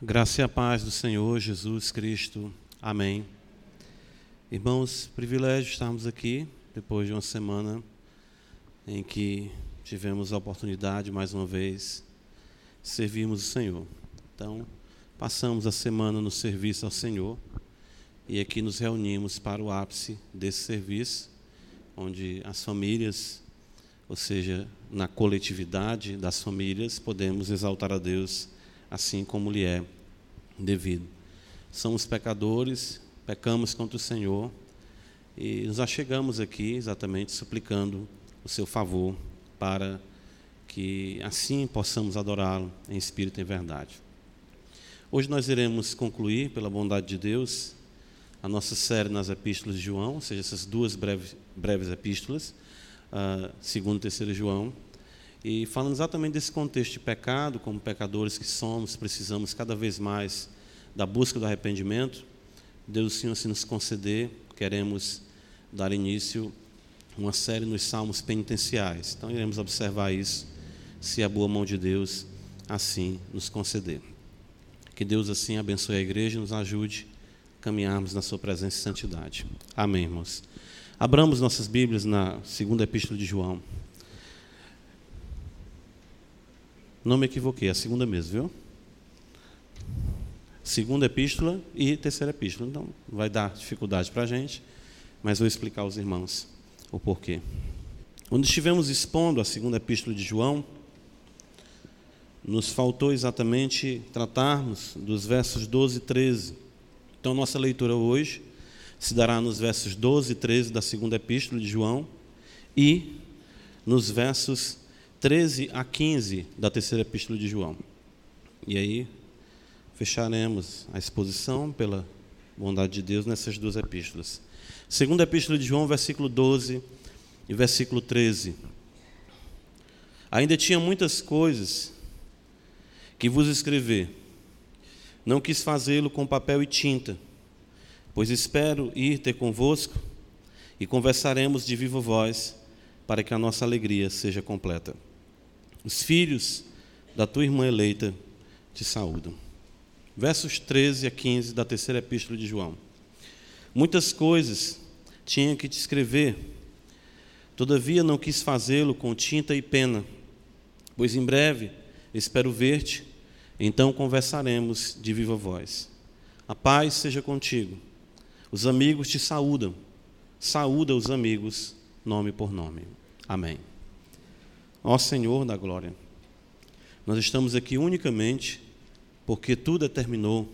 Graça e a paz do Senhor Jesus Cristo. Amém. Irmãos, privilégio estarmos aqui depois de uma semana em que tivemos a oportunidade mais uma vez de servirmos o Senhor. Então, passamos a semana no serviço ao Senhor e aqui nos reunimos para o ápice desse serviço, onde as famílias, ou seja, na coletividade das famílias, podemos exaltar a Deus assim como lhe é devido. Somos pecadores, pecamos contra o Senhor e nos achegamos aqui exatamente suplicando o seu favor para que assim possamos adorá-lo em espírito e em verdade. Hoje nós iremos concluir, pela bondade de Deus, a nossa série nas epístolas de João, ou seja, essas duas breves, breves epístolas, uh, segundo e terceiro João, e falando exatamente desse contexto de pecado, como pecadores que somos, precisamos cada vez mais da busca do arrependimento. Deus, Senhor, se nos conceder, queremos dar início a uma série nos salmos penitenciais. Então, iremos observar isso, se a boa mão de Deus assim nos conceder. Que Deus assim abençoe a igreja e nos ajude a caminharmos na sua presença e santidade. Amém, irmãos. Abramos nossas Bíblias na segunda epístola de João. Não me equivoquei, é a segunda mesmo, viu? Segunda epístola e terceira epístola. Então, vai dar dificuldade para a gente, mas vou explicar aos irmãos o porquê. Quando estivemos expondo a segunda epístola de João, nos faltou exatamente tratarmos dos versos 12 e 13. Então, nossa leitura hoje se dará nos versos 12 e 13 da segunda epístola de João e nos versos 13 a 15 da terceira epístola de João. E aí fecharemos a exposição pela bondade de Deus nessas duas epístolas. Segunda epístola de João, versículo 12 e versículo 13. Ainda tinha muitas coisas que vos escrever. Não quis fazê-lo com papel e tinta, pois espero ir ter convosco e conversaremos de viva voz para que a nossa alegria seja completa. Os filhos da tua irmã eleita te saúdam. Versos 13 a 15 da terceira epístola de João. Muitas coisas tinha que te escrever, todavia não quis fazê-lo com tinta e pena, pois em breve espero ver-te, então conversaremos de viva voz. A paz seja contigo. Os amigos te saúdam. Saúda os amigos, nome por nome. Amém. Ó Senhor da glória, nós estamos aqui unicamente porque tu determinou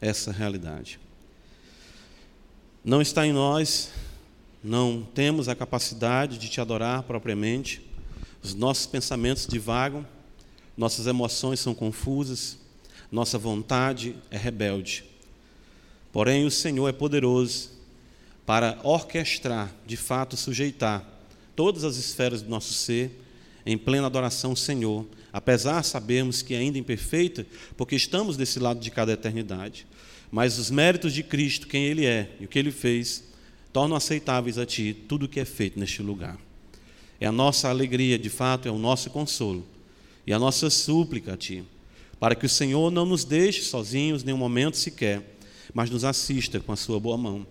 essa realidade. Não está em nós, não temos a capacidade de te adorar propriamente, os nossos pensamentos divagam, nossas emoções são confusas, nossa vontade é rebelde. Porém, o Senhor é poderoso para orquestrar, de fato, sujeitar todas as esferas do nosso ser em plena adoração Senhor, apesar sabermos que é ainda imperfeita, porque estamos desse lado de cada eternidade. Mas os méritos de Cristo, quem Ele é e o que Ele fez, tornam aceitáveis a Ti tudo o que é feito neste lugar. É a nossa alegria, de fato, é o nosso consolo e a nossa súplica a Ti, para que o Senhor não nos deixe sozinhos nenhum momento sequer, mas nos assista com a Sua boa mão.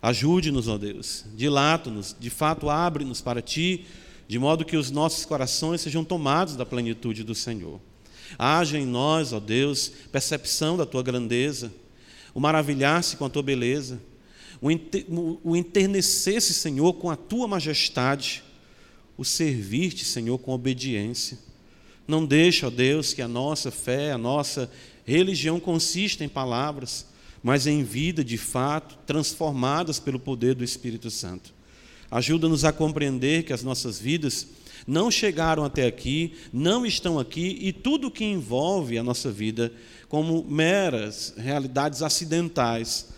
Ajude-nos, ó Deus, dilata-nos, de fato, abre-nos para Ti de modo que os nossos corações sejam tomados da plenitude do Senhor. Haja em nós, ó Deus, percepção da tua grandeza, o maravilhar-se com a tua beleza, o enternecer-se, Senhor, com a tua majestade, o servir-te, Senhor, com obediência. Não deixa, ó Deus, que a nossa fé, a nossa religião consista em palavras, mas em vida de fato, transformadas pelo poder do Espírito Santo. Ajuda-nos a compreender que as nossas vidas não chegaram até aqui, não estão aqui e tudo o que envolve a nossa vida como meras realidades acidentais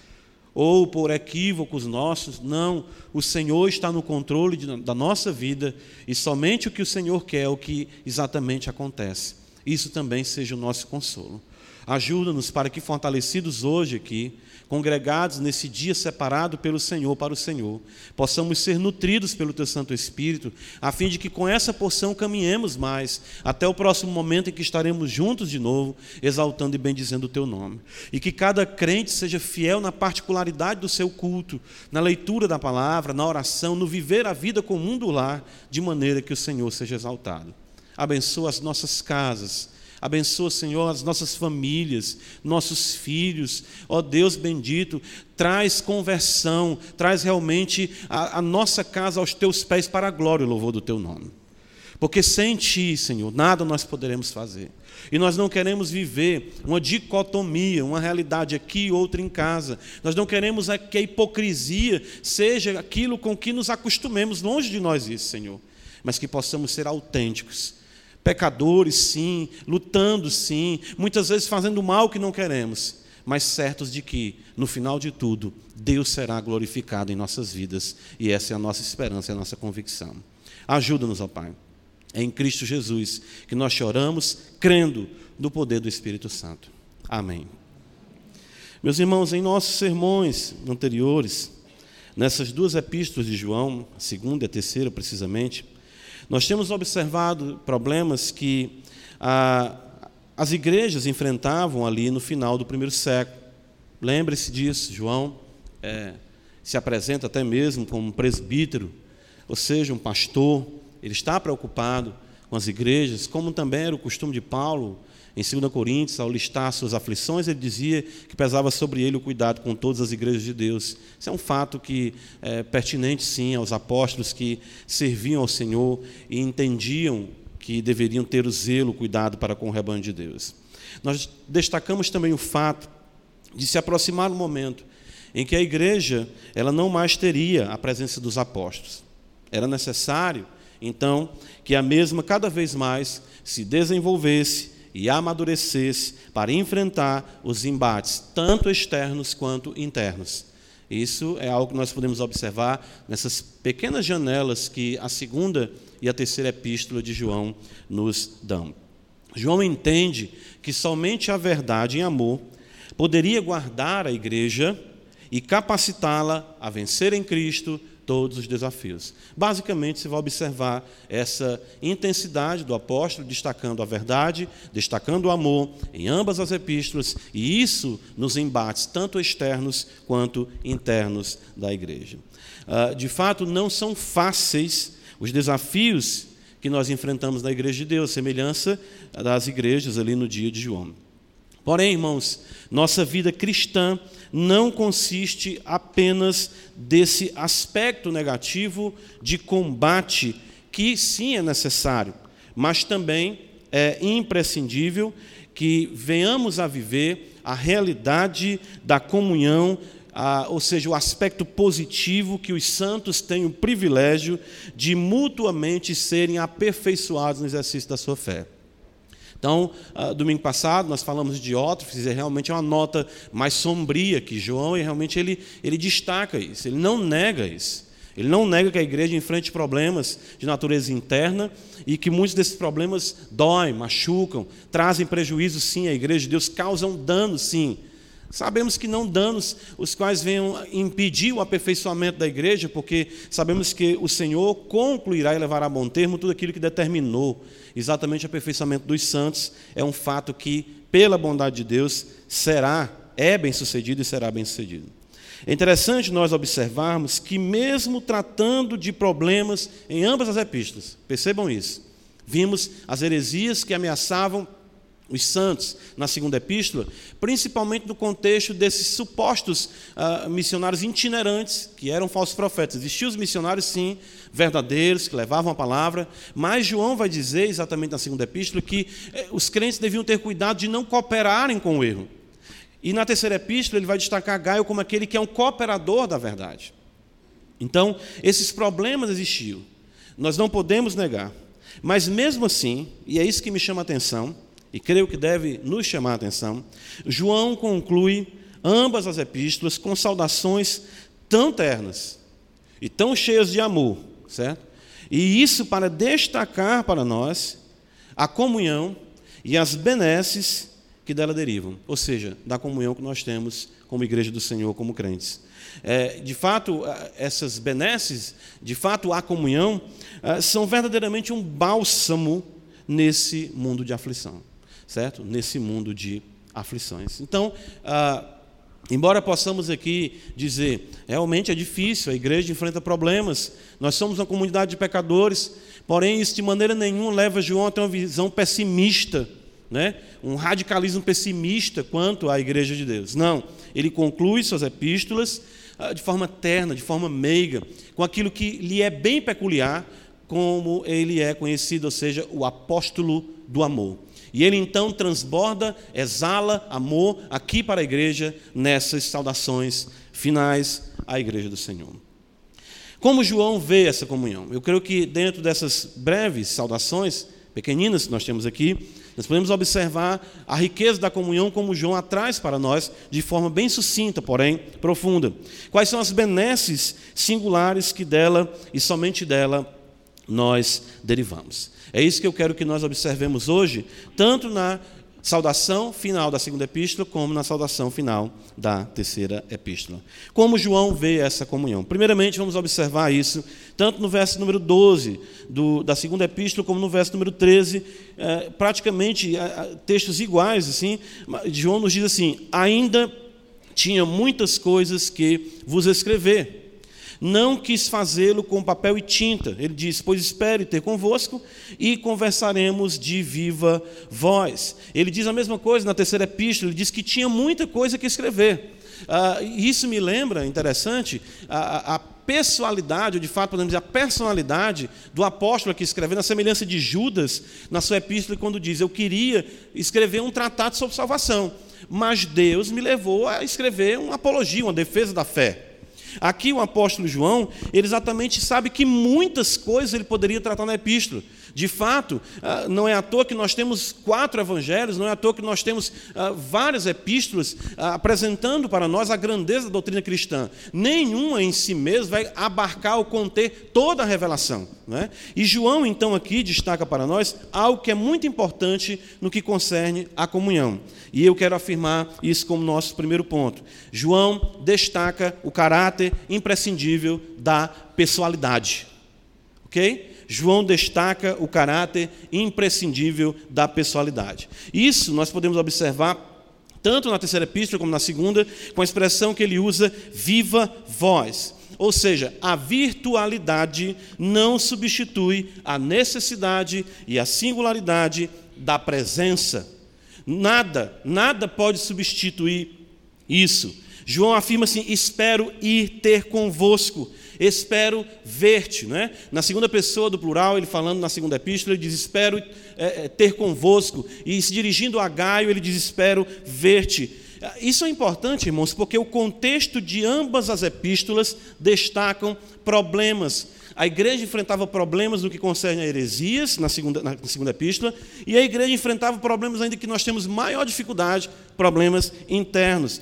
ou por equívocos nossos. Não, o Senhor está no controle de, da nossa vida e somente o que o Senhor quer é o que exatamente acontece. isso também seja o nosso consolo. Ajuda-nos para que, fortalecidos hoje aqui, congregados nesse dia separado pelo Senhor para o Senhor, possamos ser nutridos pelo Teu Santo Espírito, a fim de que com essa porção caminhemos mais até o próximo momento em que estaremos juntos de novo, exaltando e bendizendo o Teu nome. E que cada crente seja fiel na particularidade do seu culto, na leitura da palavra, na oração, no viver a vida comum do lar, de maneira que o Senhor seja exaltado. Abençoa as nossas casas Abençoa, Senhor, as nossas famílias, nossos filhos. Ó oh, Deus bendito, traz conversão, traz realmente a, a nossa casa aos teus pés para a glória e louvor do teu nome. Porque sem ti, Senhor, nada nós poderemos fazer. E nós não queremos viver uma dicotomia, uma realidade aqui e outra em casa. Nós não queremos que a hipocrisia seja aquilo com que nos acostumemos, longe de nós isso, Senhor. Mas que possamos ser autênticos Pecadores, sim, lutando, sim, muitas vezes fazendo mal que não queremos, mas certos de que, no final de tudo, Deus será glorificado em nossas vidas, e essa é a nossa esperança, é a nossa convicção. Ajuda-nos, ó Pai. É em Cristo Jesus que nós choramos, crendo no poder do Espírito Santo. Amém. Meus irmãos, em nossos sermões anteriores, nessas duas epístolas de João, a segunda e a terceira precisamente, nós temos observado problemas que ah, as igrejas enfrentavam ali no final do primeiro século. Lembre-se disso, João é, se apresenta até mesmo como um presbítero, ou seja, um pastor. Ele está preocupado com as igrejas, como também era o costume de Paulo em 2 Coríntios, ao listar suas aflições, ele dizia que pesava sobre ele o cuidado com todas as igrejas de Deus. Isso é um fato que é pertinente, sim, aos apóstolos que serviam ao Senhor e entendiam que deveriam ter o zelo, o cuidado para com o rebanho de Deus. Nós destacamos também o fato de se aproximar o momento em que a igreja ela não mais teria a presença dos apóstolos. Era necessário, então, que a mesma cada vez mais se desenvolvesse e amadurecesse para enfrentar os embates, tanto externos quanto internos. Isso é algo que nós podemos observar nessas pequenas janelas que a segunda e a terceira epístola de João nos dão. João entende que somente a verdade em amor poderia guardar a igreja e capacitá-la a vencer em Cristo todos os desafios. Basicamente, você vai observar essa intensidade do apóstolo, destacando a verdade, destacando o amor em ambas as epístolas, e isso nos embates, tanto externos quanto internos da igreja. Ah, de fato, não são fáceis os desafios que nós enfrentamos na igreja de Deus, semelhança das igrejas ali no dia de João. Porém, irmãos, nossa vida cristã não consiste apenas desse aspecto negativo de combate, que sim é necessário, mas também é imprescindível que venhamos a viver a realidade da comunhão, a, ou seja, o aspecto positivo que os santos têm o privilégio de mutuamente serem aperfeiçoados no exercício da sua fé. Então, uh, domingo passado nós falamos de Diótrefes, e realmente é uma nota mais sombria que João, e realmente ele, ele destaca isso, ele não nega isso. Ele não nega que a igreja enfrente problemas de natureza interna e que muitos desses problemas doem, machucam, trazem prejuízo sim à igreja de Deus, causam dano sim. Sabemos que não danos os quais venham impedir o aperfeiçoamento da igreja, porque sabemos que o Senhor concluirá e levará a bom termo tudo aquilo que determinou exatamente o aperfeiçoamento dos santos é um fato que, pela bondade de Deus, será, é bem sucedido e será bem sucedido. É interessante nós observarmos que, mesmo tratando de problemas em ambas as epístolas, percebam isso, vimos as heresias que ameaçavam os santos na segunda epístola, principalmente no contexto desses supostos uh, missionários itinerantes, que eram falsos profetas. Existiam os missionários, sim, verdadeiros, que levavam a palavra, mas João vai dizer, exatamente na segunda epístola, que eh, os crentes deviam ter cuidado de não cooperarem com o erro. E na terceira epístola, ele vai destacar Gaio como aquele que é um cooperador da verdade. Então, esses problemas existiam, nós não podemos negar. Mas mesmo assim, e é isso que me chama a atenção, e creio que deve nos chamar a atenção, João conclui ambas as epístolas com saudações tão ternas e tão cheias de amor, certo? E isso para destacar para nós a comunhão e as benesses que dela derivam, ou seja, da comunhão que nós temos como igreja do Senhor, como crentes. É, de fato, essas benesses, de fato, a comunhão, são verdadeiramente um bálsamo nesse mundo de aflição, certo? Nesse mundo de aflições. Então, ah, Embora possamos aqui dizer, realmente é difícil, a igreja enfrenta problemas, nós somos uma comunidade de pecadores, porém isso de maneira nenhuma leva João a ter uma visão pessimista, né? um radicalismo pessimista quanto à igreja de Deus. Não, ele conclui suas epístolas ah, de forma terna, de forma meiga, com aquilo que lhe é bem peculiar, como ele é conhecido, ou seja, o apóstolo do amor. E ele então transborda, exala amor aqui para a igreja nessas saudações finais à igreja do Senhor. Como João vê essa comunhão? Eu creio que dentro dessas breves saudações, pequeninas que nós temos aqui, nós podemos observar a riqueza da comunhão como João traz para nós de forma bem sucinta, porém profunda. Quais são as benesses singulares que dela e somente dela nós derivamos? É isso que eu quero que nós observemos hoje, tanto na saudação final da segunda epístola, como na saudação final da terceira epístola. Como João vê essa comunhão? Primeiramente, vamos observar isso, tanto no verso número 12 do, da segunda epístola, como no verso número 13, é, praticamente é, textos iguais, assim, João nos diz assim: ainda tinha muitas coisas que vos escrever não quis fazê-lo com papel e tinta. Ele diz: Pois espere ter convosco e conversaremos de viva voz. Ele diz a mesma coisa na terceira epístola, ele diz que tinha muita coisa que escrever. Ah, isso me lembra, interessante, a, a pessoalidade, ou de fato podemos dizer a personalidade do apóstolo aqui escrevendo, a semelhança de Judas na sua epístola, quando diz: Eu queria escrever um tratado sobre salvação, mas Deus me levou a escrever uma apologia, uma defesa da fé. Aqui o apóstolo João, ele exatamente sabe que muitas coisas ele poderia tratar na epístola. De fato, ah, não é à toa que nós temos quatro evangelhos, não é à toa que nós temos ah, várias epístolas ah, apresentando para nós a grandeza da doutrina cristã. Nenhuma em si mesma vai abarcar ou conter toda a revelação. É? E João, então, aqui destaca para nós algo que é muito importante no que concerne a comunhão. E eu quero afirmar isso como nosso primeiro ponto. João destaca o caráter imprescindível da pessoalidade. Ok? João destaca o caráter imprescindível da pessoalidade. Isso nós podemos observar tanto na terceira epístola como na segunda, com a expressão que ele usa, viva voz. Ou seja, a virtualidade não substitui a necessidade e a singularidade da presença. Nada, nada pode substituir isso. João afirma assim: espero ir ter convosco espero ver-te. Não é? Na segunda pessoa do plural, ele falando na segunda epístola, ele diz: espero é, é ter convosco. E se dirigindo a Gaio, ele diz: espero ver-te. Isso é importante, irmãos, porque o contexto de ambas as epístolas destacam problemas. A igreja enfrentava problemas no que concerne a heresias, na segunda, na segunda epístola, e a igreja enfrentava problemas ainda que nós temos maior dificuldade, problemas internos.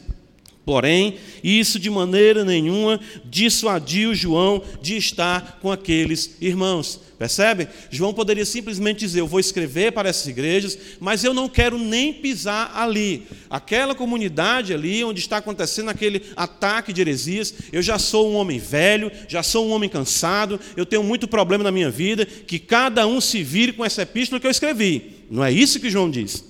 Porém, isso de maneira nenhuma dissuadiu João de estar com aqueles irmãos. Percebe? João poderia simplesmente dizer: Eu vou escrever para essas igrejas, mas eu não quero nem pisar ali. Aquela comunidade ali onde está acontecendo aquele ataque de heresias. Eu já sou um homem velho, já sou um homem cansado, eu tenho muito problema na minha vida. Que cada um se vire com essa epístola que eu escrevi. Não é isso que João diz.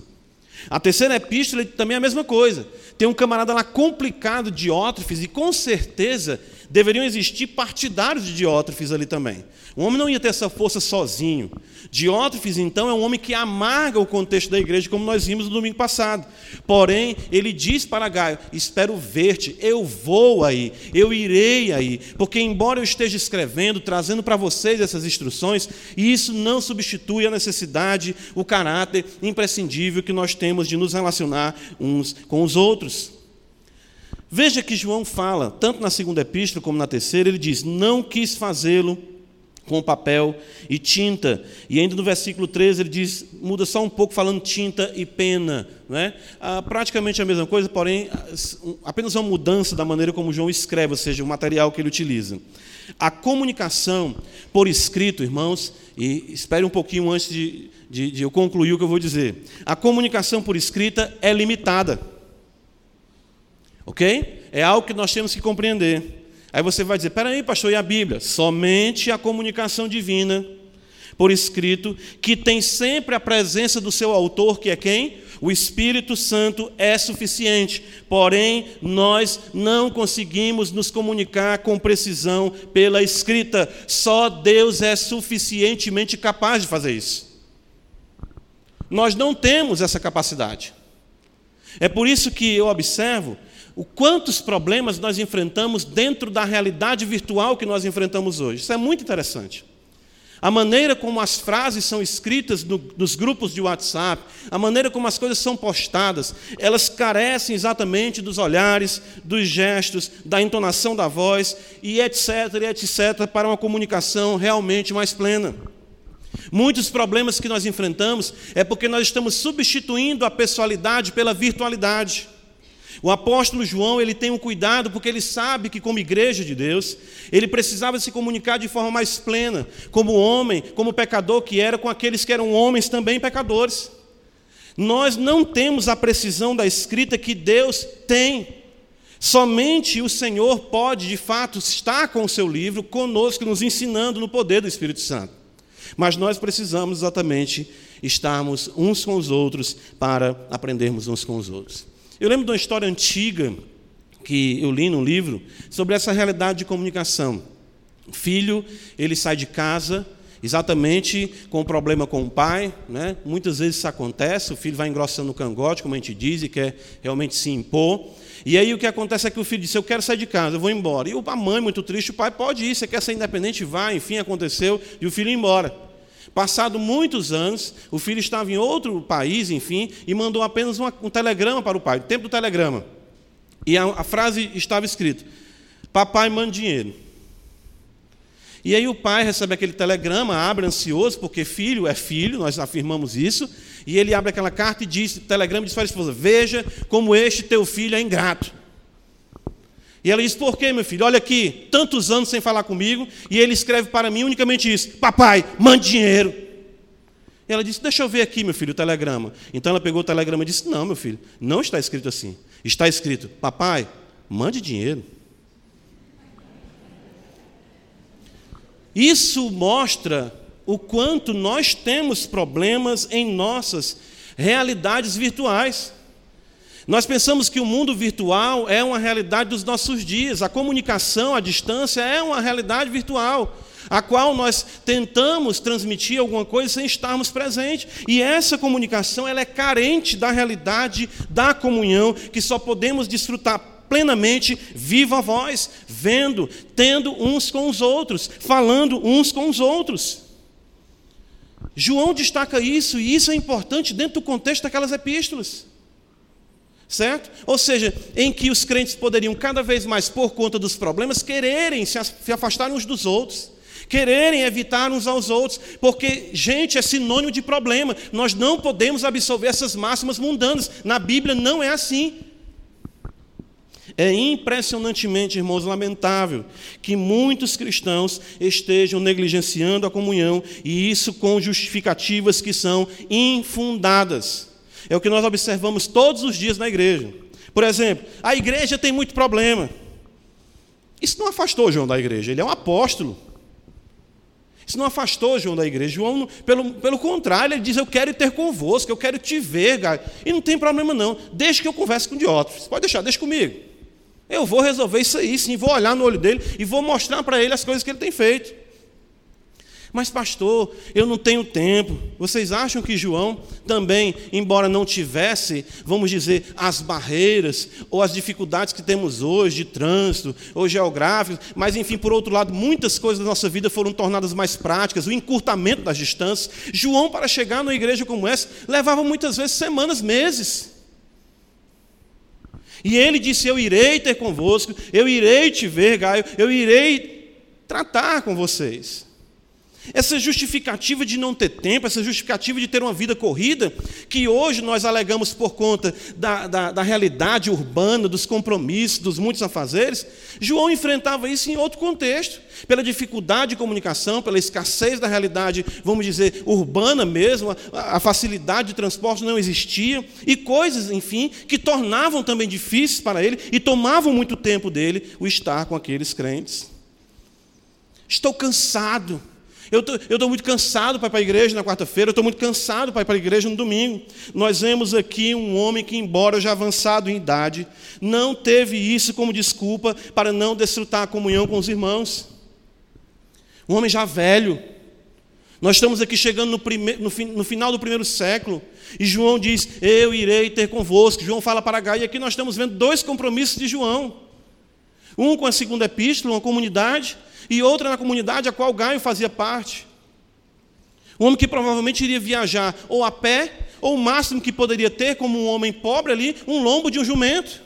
A terceira epístola também é a mesma coisa. Tem um camarada lá complicado, Diótrefes, e com certeza deveriam existir partidários de Diótrefes ali também. O homem não ia ter essa força sozinho. Diótrefes, então, é um homem que amarga o contexto da igreja, como nós vimos no domingo passado. Porém, ele diz para Gaio: Espero ver-te, eu vou aí, eu irei aí, porque, embora eu esteja escrevendo, trazendo para vocês essas instruções, isso não substitui a necessidade, o caráter imprescindível que nós temos de nos relacionar uns com os outros. Veja que João fala, tanto na segunda epístola como na terceira, ele diz: Não quis fazê-lo com papel e tinta. E ainda no versículo 13 ele diz, muda só um pouco falando tinta e pena. Né? Ah, praticamente a mesma coisa, porém apenas uma mudança da maneira como João escreve, ou seja, o material que ele utiliza. A comunicação por escrito, irmãos, e espere um pouquinho antes de, de, de eu concluir o que eu vou dizer. A comunicação por escrita é limitada. Ok? É algo que nós temos que compreender. Aí você vai dizer: peraí, pastor, e a Bíblia? Somente a comunicação divina, por escrito, que tem sempre a presença do seu autor, que é quem? O Espírito Santo é suficiente, porém, nós não conseguimos nos comunicar com precisão pela escrita, só Deus é suficientemente capaz de fazer isso. Nós não temos essa capacidade. É por isso que eu observo o quantos problemas nós enfrentamos dentro da realidade virtual que nós enfrentamos hoje. Isso é muito interessante. A maneira como as frases são escritas no, nos grupos de WhatsApp, a maneira como as coisas são postadas, elas carecem exatamente dos olhares, dos gestos, da entonação da voz e etc, etc, para uma comunicação realmente mais plena. Muitos problemas que nós enfrentamos é porque nós estamos substituindo a pessoalidade pela virtualidade. O apóstolo João, ele tem um cuidado porque ele sabe que como igreja de Deus, ele precisava se comunicar de forma mais plena, como homem, como pecador que era com aqueles que eram homens também pecadores. Nós não temos a precisão da escrita que Deus tem. Somente o Senhor pode, de fato, estar com o seu livro conosco, nos ensinando no poder do Espírito Santo. Mas nós precisamos exatamente estarmos uns com os outros para aprendermos uns com os outros. Eu lembro de uma história antiga que eu li num livro sobre essa realidade de comunicação. O filho, ele sai de casa exatamente com um problema com o pai, né? Muitas vezes isso acontece, o filho vai engrossando o cangote, como a gente diz, e quer realmente se impor. E aí o que acontece é que o filho diz: Eu quero sair de casa, eu vou embora. E a mãe, muito triste, o pai pode ir, você quer ser independente, vai, enfim, aconteceu, e o filho ir embora. Passado muitos anos, o filho estava em outro país, enfim, e mandou apenas uma, um telegrama para o pai, o tempo do telegrama. E a, a frase estava escrita: Papai, manda dinheiro. E aí o pai recebe aquele telegrama, abre ansioso, porque filho é filho, nós afirmamos isso, e ele abre aquela carta e diz, telegrama diz para a esposa: Veja como este teu filho é ingrato. E ela diz: Por quê, meu filho? Olha aqui, tantos anos sem falar comigo, e ele escreve para mim unicamente isso: Papai, mande dinheiro. E ela disse: Deixa eu ver aqui, meu filho, o telegrama. Então ela pegou o telegrama e disse: Não, meu filho, não está escrito assim. Está escrito: Papai, mande dinheiro. Isso mostra o quanto nós temos problemas em nossas realidades virtuais. Nós pensamos que o mundo virtual é uma realidade dos nossos dias, a comunicação à distância é uma realidade virtual, a qual nós tentamos transmitir alguma coisa sem estarmos presentes. E essa comunicação ela é carente da realidade da comunhão que só podemos desfrutar plenamente viva voz, vendo, tendo uns com os outros, falando uns com os outros. João destaca isso, e isso é importante dentro do contexto daquelas epístolas certo? Ou seja, em que os crentes poderiam cada vez mais, por conta dos problemas, quererem se afastar uns dos outros, quererem evitar uns aos outros, porque gente é sinônimo de problema. Nós não podemos absorver essas máximas mundanas. Na Bíblia não é assim. É impressionantemente, irmãos, lamentável que muitos cristãos estejam negligenciando a comunhão e isso com justificativas que são infundadas. É o que nós observamos todos os dias na igreja. Por exemplo, a igreja tem muito problema. Isso não afastou João da igreja, ele é um apóstolo. Isso não afastou João da igreja. João, pelo, pelo contrário, ele diz: Eu quero ter convosco, eu quero te ver, Gaio. E não tem problema não. Deixa que eu converse com Diótrefes. Pode deixar, deixa comigo. Eu vou resolver isso aí, sim. Vou olhar no olho dele e vou mostrar para ele as coisas que ele tem feito. Mas, pastor, eu não tenho tempo. Vocês acham que João também, embora não tivesse, vamos dizer, as barreiras ou as dificuldades que temos hoje de trânsito ou geográficos, mas, enfim, por outro lado, muitas coisas da nossa vida foram tornadas mais práticas, o encurtamento das distâncias. João, para chegar numa igreja como essa, levava muitas vezes semanas, meses. E ele disse: Eu irei ter convosco, eu irei te ver, Gaio, eu irei tratar com vocês. Essa justificativa de não ter tempo, essa justificativa de ter uma vida corrida, que hoje nós alegamos por conta da, da, da, realidade urbana, dos compromissos, dos muitos afazeres, João enfrentava isso em outro contexto, pela dificuldade de comunicação, pela escassez da realidade, vamos dizer, urbana mesmo, a, a facilidade de transporte não existia, e coisas, enfim, que tornavam também difíceis para ele e tomavam muito tempo dele o estar com aqueles crentes. Estou cansado eu estou muito cansado para ir para a igreja na quarta-feira, eu estou muito cansado para ir para a igreja no domingo. Nós vemos aqui um homem que, embora já avançado em idade, não teve isso como desculpa para não desfrutar a comunhão com os irmãos. Um homem já velho. Nós estamos aqui chegando no, prime... no, no final do primeiro século, e João diz: Eu irei ter convosco. João fala para Gai, e aqui nós estamos vendo dois compromissos de João. Um com a segunda epístola, uma comunidade, e outra na comunidade a qual Gaio fazia parte. Um homem que provavelmente iria viajar ou a pé, ou o máximo que poderia ter, como um homem pobre ali, um lombo de um jumento.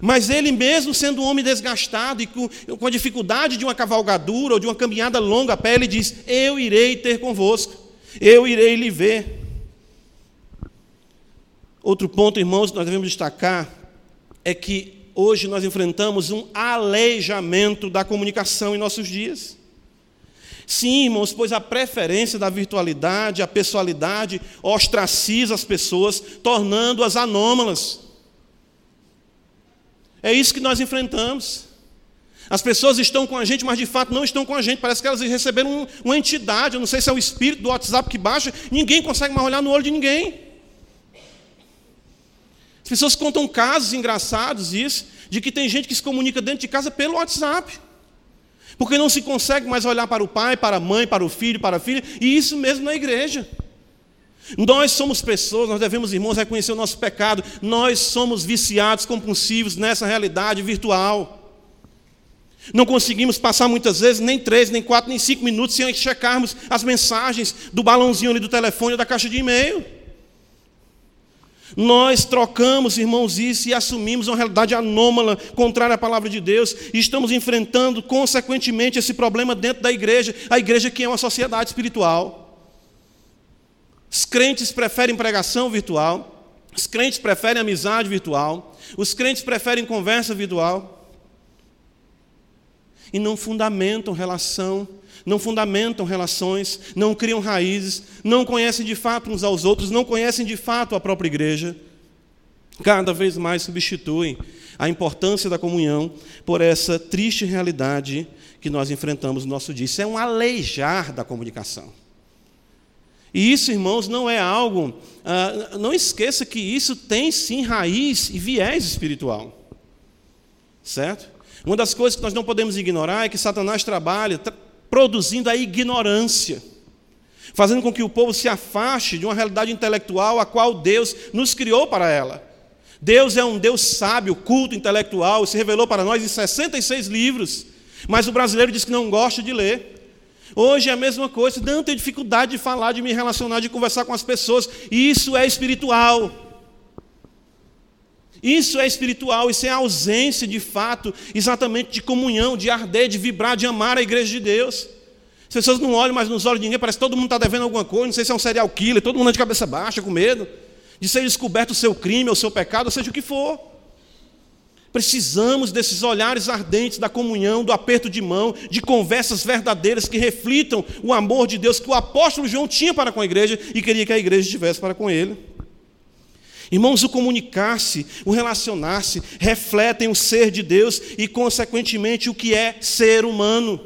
Mas ele mesmo sendo um homem desgastado e com, com a dificuldade de uma cavalgadura ou de uma caminhada longa a pé, ele diz: Eu irei ter convosco, eu irei lhe ver. Outro ponto, irmãos, que nós devemos destacar é que hoje nós enfrentamos um aleijamento da comunicação em nossos dias. Sim, irmãos, pois a preferência da virtualidade, a pessoalidade, ostraciza as pessoas, tornando-as anômalas. É isso que nós enfrentamos. As pessoas estão com a gente, mas de fato não estão com a gente. Parece que elas receberam uma entidade. Eu não sei se é o espírito do WhatsApp que baixa. Ninguém consegue mais olhar no olho de ninguém. As pessoas contam casos engraçados, isso, de que tem gente que se comunica dentro de casa pelo WhatsApp. Porque não se consegue mais olhar para o pai, para a mãe, para o filho, para a filha, e isso mesmo na igreja. Nós somos pessoas, nós devemos, irmãos, reconhecer o nosso pecado. Nós somos viciados, compulsivos nessa realidade virtual. Não conseguimos passar muitas vezes nem três, nem quatro, nem cinco minutos sem checarmos as mensagens do balãozinho ali do telefone ou da caixa de e-mail. Nós trocamos, irmãos, isso e assumimos uma realidade anômala, contrária à palavra de Deus, e estamos enfrentando, consequentemente, esse problema dentro da igreja, a igreja que é uma sociedade espiritual. Os crentes preferem pregação virtual, os crentes preferem amizade virtual, os crentes preferem conversa virtual, e não fundamentam relação não fundamentam relações, não criam raízes, não conhecem de fato uns aos outros, não conhecem de fato a própria igreja. Cada vez mais substituem a importância da comunhão por essa triste realidade que nós enfrentamos no nosso dia. Isso é um aleijar da comunicação. E isso, irmãos, não é algo. Uh, não esqueça que isso tem sim raiz e viés espiritual. Certo? Uma das coisas que nós não podemos ignorar é que Satanás trabalha produzindo a ignorância, fazendo com que o povo se afaste de uma realidade intelectual a qual Deus nos criou para ela. Deus é um Deus sábio, culto, intelectual, se revelou para nós em 66 livros, mas o brasileiro diz que não gosta de ler. Hoje é a mesma coisa, não tenho dificuldade de falar, de me relacionar, de conversar com as pessoas, isso é espiritual. Isso é espiritual, isso é ausência de fato, exatamente de comunhão, de arder, de vibrar, de amar a igreja de Deus. As pessoas não olham mais nos olhos de ninguém, parece que todo mundo está devendo alguma coisa, não sei se é um serial killer, todo mundo de cabeça baixa, com medo de ser descoberto o seu crime, o seu pecado, ou seja o que for. Precisamos desses olhares ardentes da comunhão, do aperto de mão, de conversas verdadeiras que reflitam o amor de Deus que o apóstolo João tinha para com a igreja e queria que a igreja tivesse para com ele. Irmãos, o comunicar-se, o relacionar-se, refletem o ser de Deus e, consequentemente, o que é ser humano.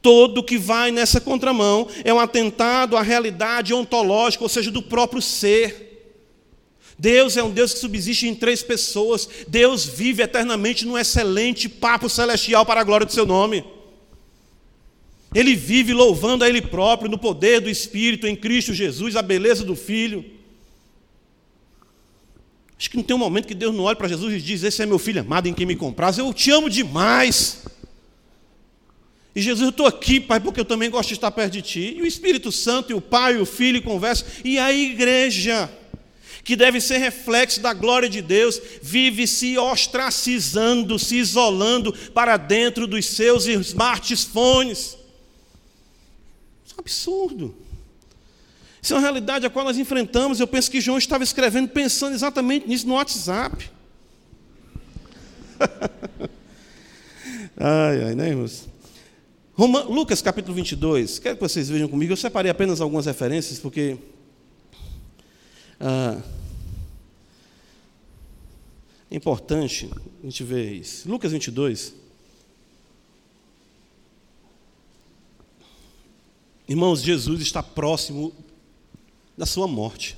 Todo que vai nessa contramão é um atentado à realidade ontológica, ou seja, do próprio ser. Deus é um Deus que subsiste em três pessoas. Deus vive eternamente num excelente papo celestial para a glória do seu nome. Ele vive louvando a Ele próprio no poder do Espírito em Cristo Jesus, a beleza do Filho. Acho que não tem um momento que Deus não olha para Jesus e diz: Esse é meu filho amado em quem me compraz, eu te amo demais. E Jesus, eu estou aqui, Pai, porque eu também gosto de estar perto de Ti. E o Espírito Santo, e o Pai, e o Filho conversam. E a igreja, que deve ser reflexo da glória de Deus, vive se ostracizando, se isolando para dentro dos seus smartphones. Isso é um absurdo. Isso é uma realidade a qual nós enfrentamos. Eu penso que João estava escrevendo pensando exatamente nisso no WhatsApp. ai, ai, né, irmãos? Roma, Lucas capítulo 22, quero que vocês vejam comigo. Eu separei apenas algumas referências, porque. Ah, é importante a gente ver isso. Lucas 22. Irmãos, Jesus está próximo da sua morte.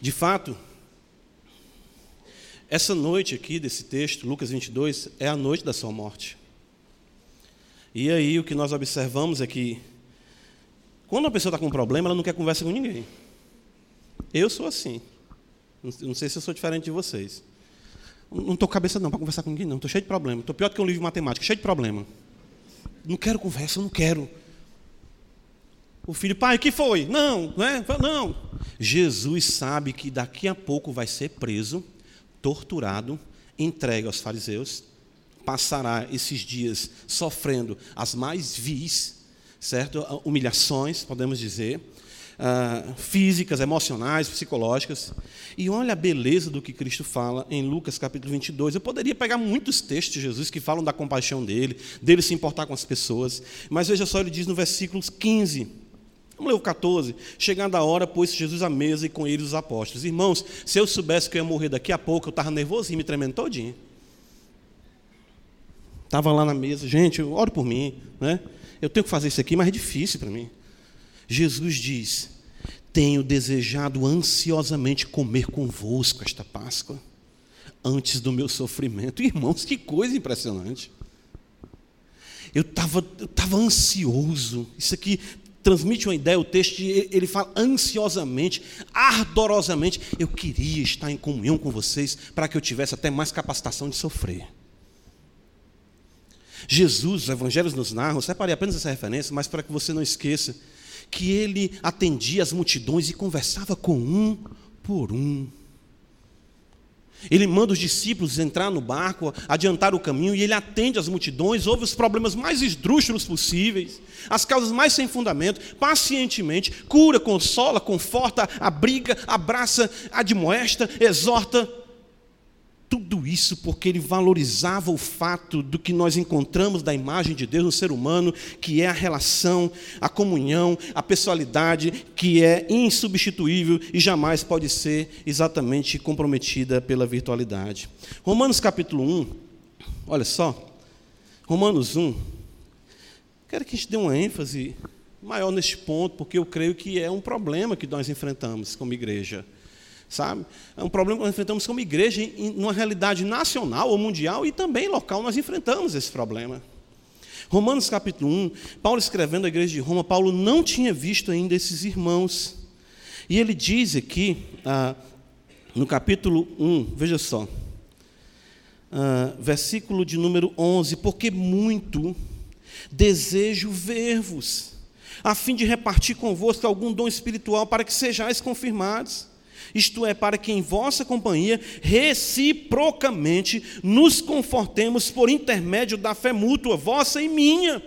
De fato, essa noite aqui desse texto, Lucas 22, é a noite da sua morte. E aí o que nós observamos é que, quando uma pessoa está com um problema, ela não quer conversa com ninguém. Eu sou assim. Não sei se eu sou diferente de vocês. Não estou cabeça não para conversar com ninguém, não. Estou cheio de problema. Estou pior do que um livro de matemática, cheio de problema. Não quero conversa, não quero. O filho, pai, o que foi? Não, não é? Não. Jesus sabe que daqui a pouco vai ser preso, torturado, entregue aos fariseus, passará esses dias sofrendo as mais vis, certo? Humilhações, podemos dizer, uh, físicas, emocionais, psicológicas. E olha a beleza do que Cristo fala em Lucas capítulo 22. Eu poderia pegar muitos textos de Jesus que falam da compaixão dele, dele se importar com as pessoas, mas veja só, ele diz no versículo 15. Vamos ler o 14. Chegando a hora, pôs Jesus à mesa e com ele os apóstolos. Irmãos, se eu soubesse que eu ia morrer daqui a pouco, eu estava nervosinho, me tremendo todinho. Estava lá na mesa, gente, ore por mim, né? Eu tenho que fazer isso aqui, mas é difícil para mim. Jesus diz: Tenho desejado ansiosamente comer convosco esta Páscoa, antes do meu sofrimento. Irmãos, que coisa impressionante. Eu estava eu tava ansioso. Isso aqui transmite uma ideia, o texto, ele fala ansiosamente, ardorosamente. Eu queria estar em comunhão com vocês para que eu tivesse até mais capacitação de sofrer. Jesus, os evangelhos nos narram, separei apenas essa referência, mas para que você não esqueça, que ele atendia as multidões e conversava com um por um. Ele manda os discípulos entrar no barco, adiantar o caminho, e ele atende as multidões, ouve os problemas mais esdrúxulos possíveis, as causas mais sem fundamento, pacientemente, cura, consola, conforta, abriga, abraça, admoesta, exorta. Tudo isso porque ele valorizava o fato do que nós encontramos da imagem de Deus no ser humano, que é a relação, a comunhão, a pessoalidade, que é insubstituível e jamais pode ser exatamente comprometida pela virtualidade. Romanos capítulo 1, olha só, Romanos 1, quero que a gente dê uma ênfase maior neste ponto, porque eu creio que é um problema que nós enfrentamos como igreja sabe? É um problema que nós enfrentamos como igreja, em uma realidade nacional ou mundial e também local, nós enfrentamos esse problema. Romanos capítulo 1, Paulo escrevendo à igreja de Roma, Paulo não tinha visto ainda esses irmãos. E ele diz aqui, ah, no capítulo 1, veja só, ah, versículo de número 11: Porque muito desejo ver-vos, a fim de repartir convosco algum dom espiritual, para que sejais confirmados isto é, para que em vossa companhia reciprocamente nos confortemos por intermédio da fé mútua, vossa e minha.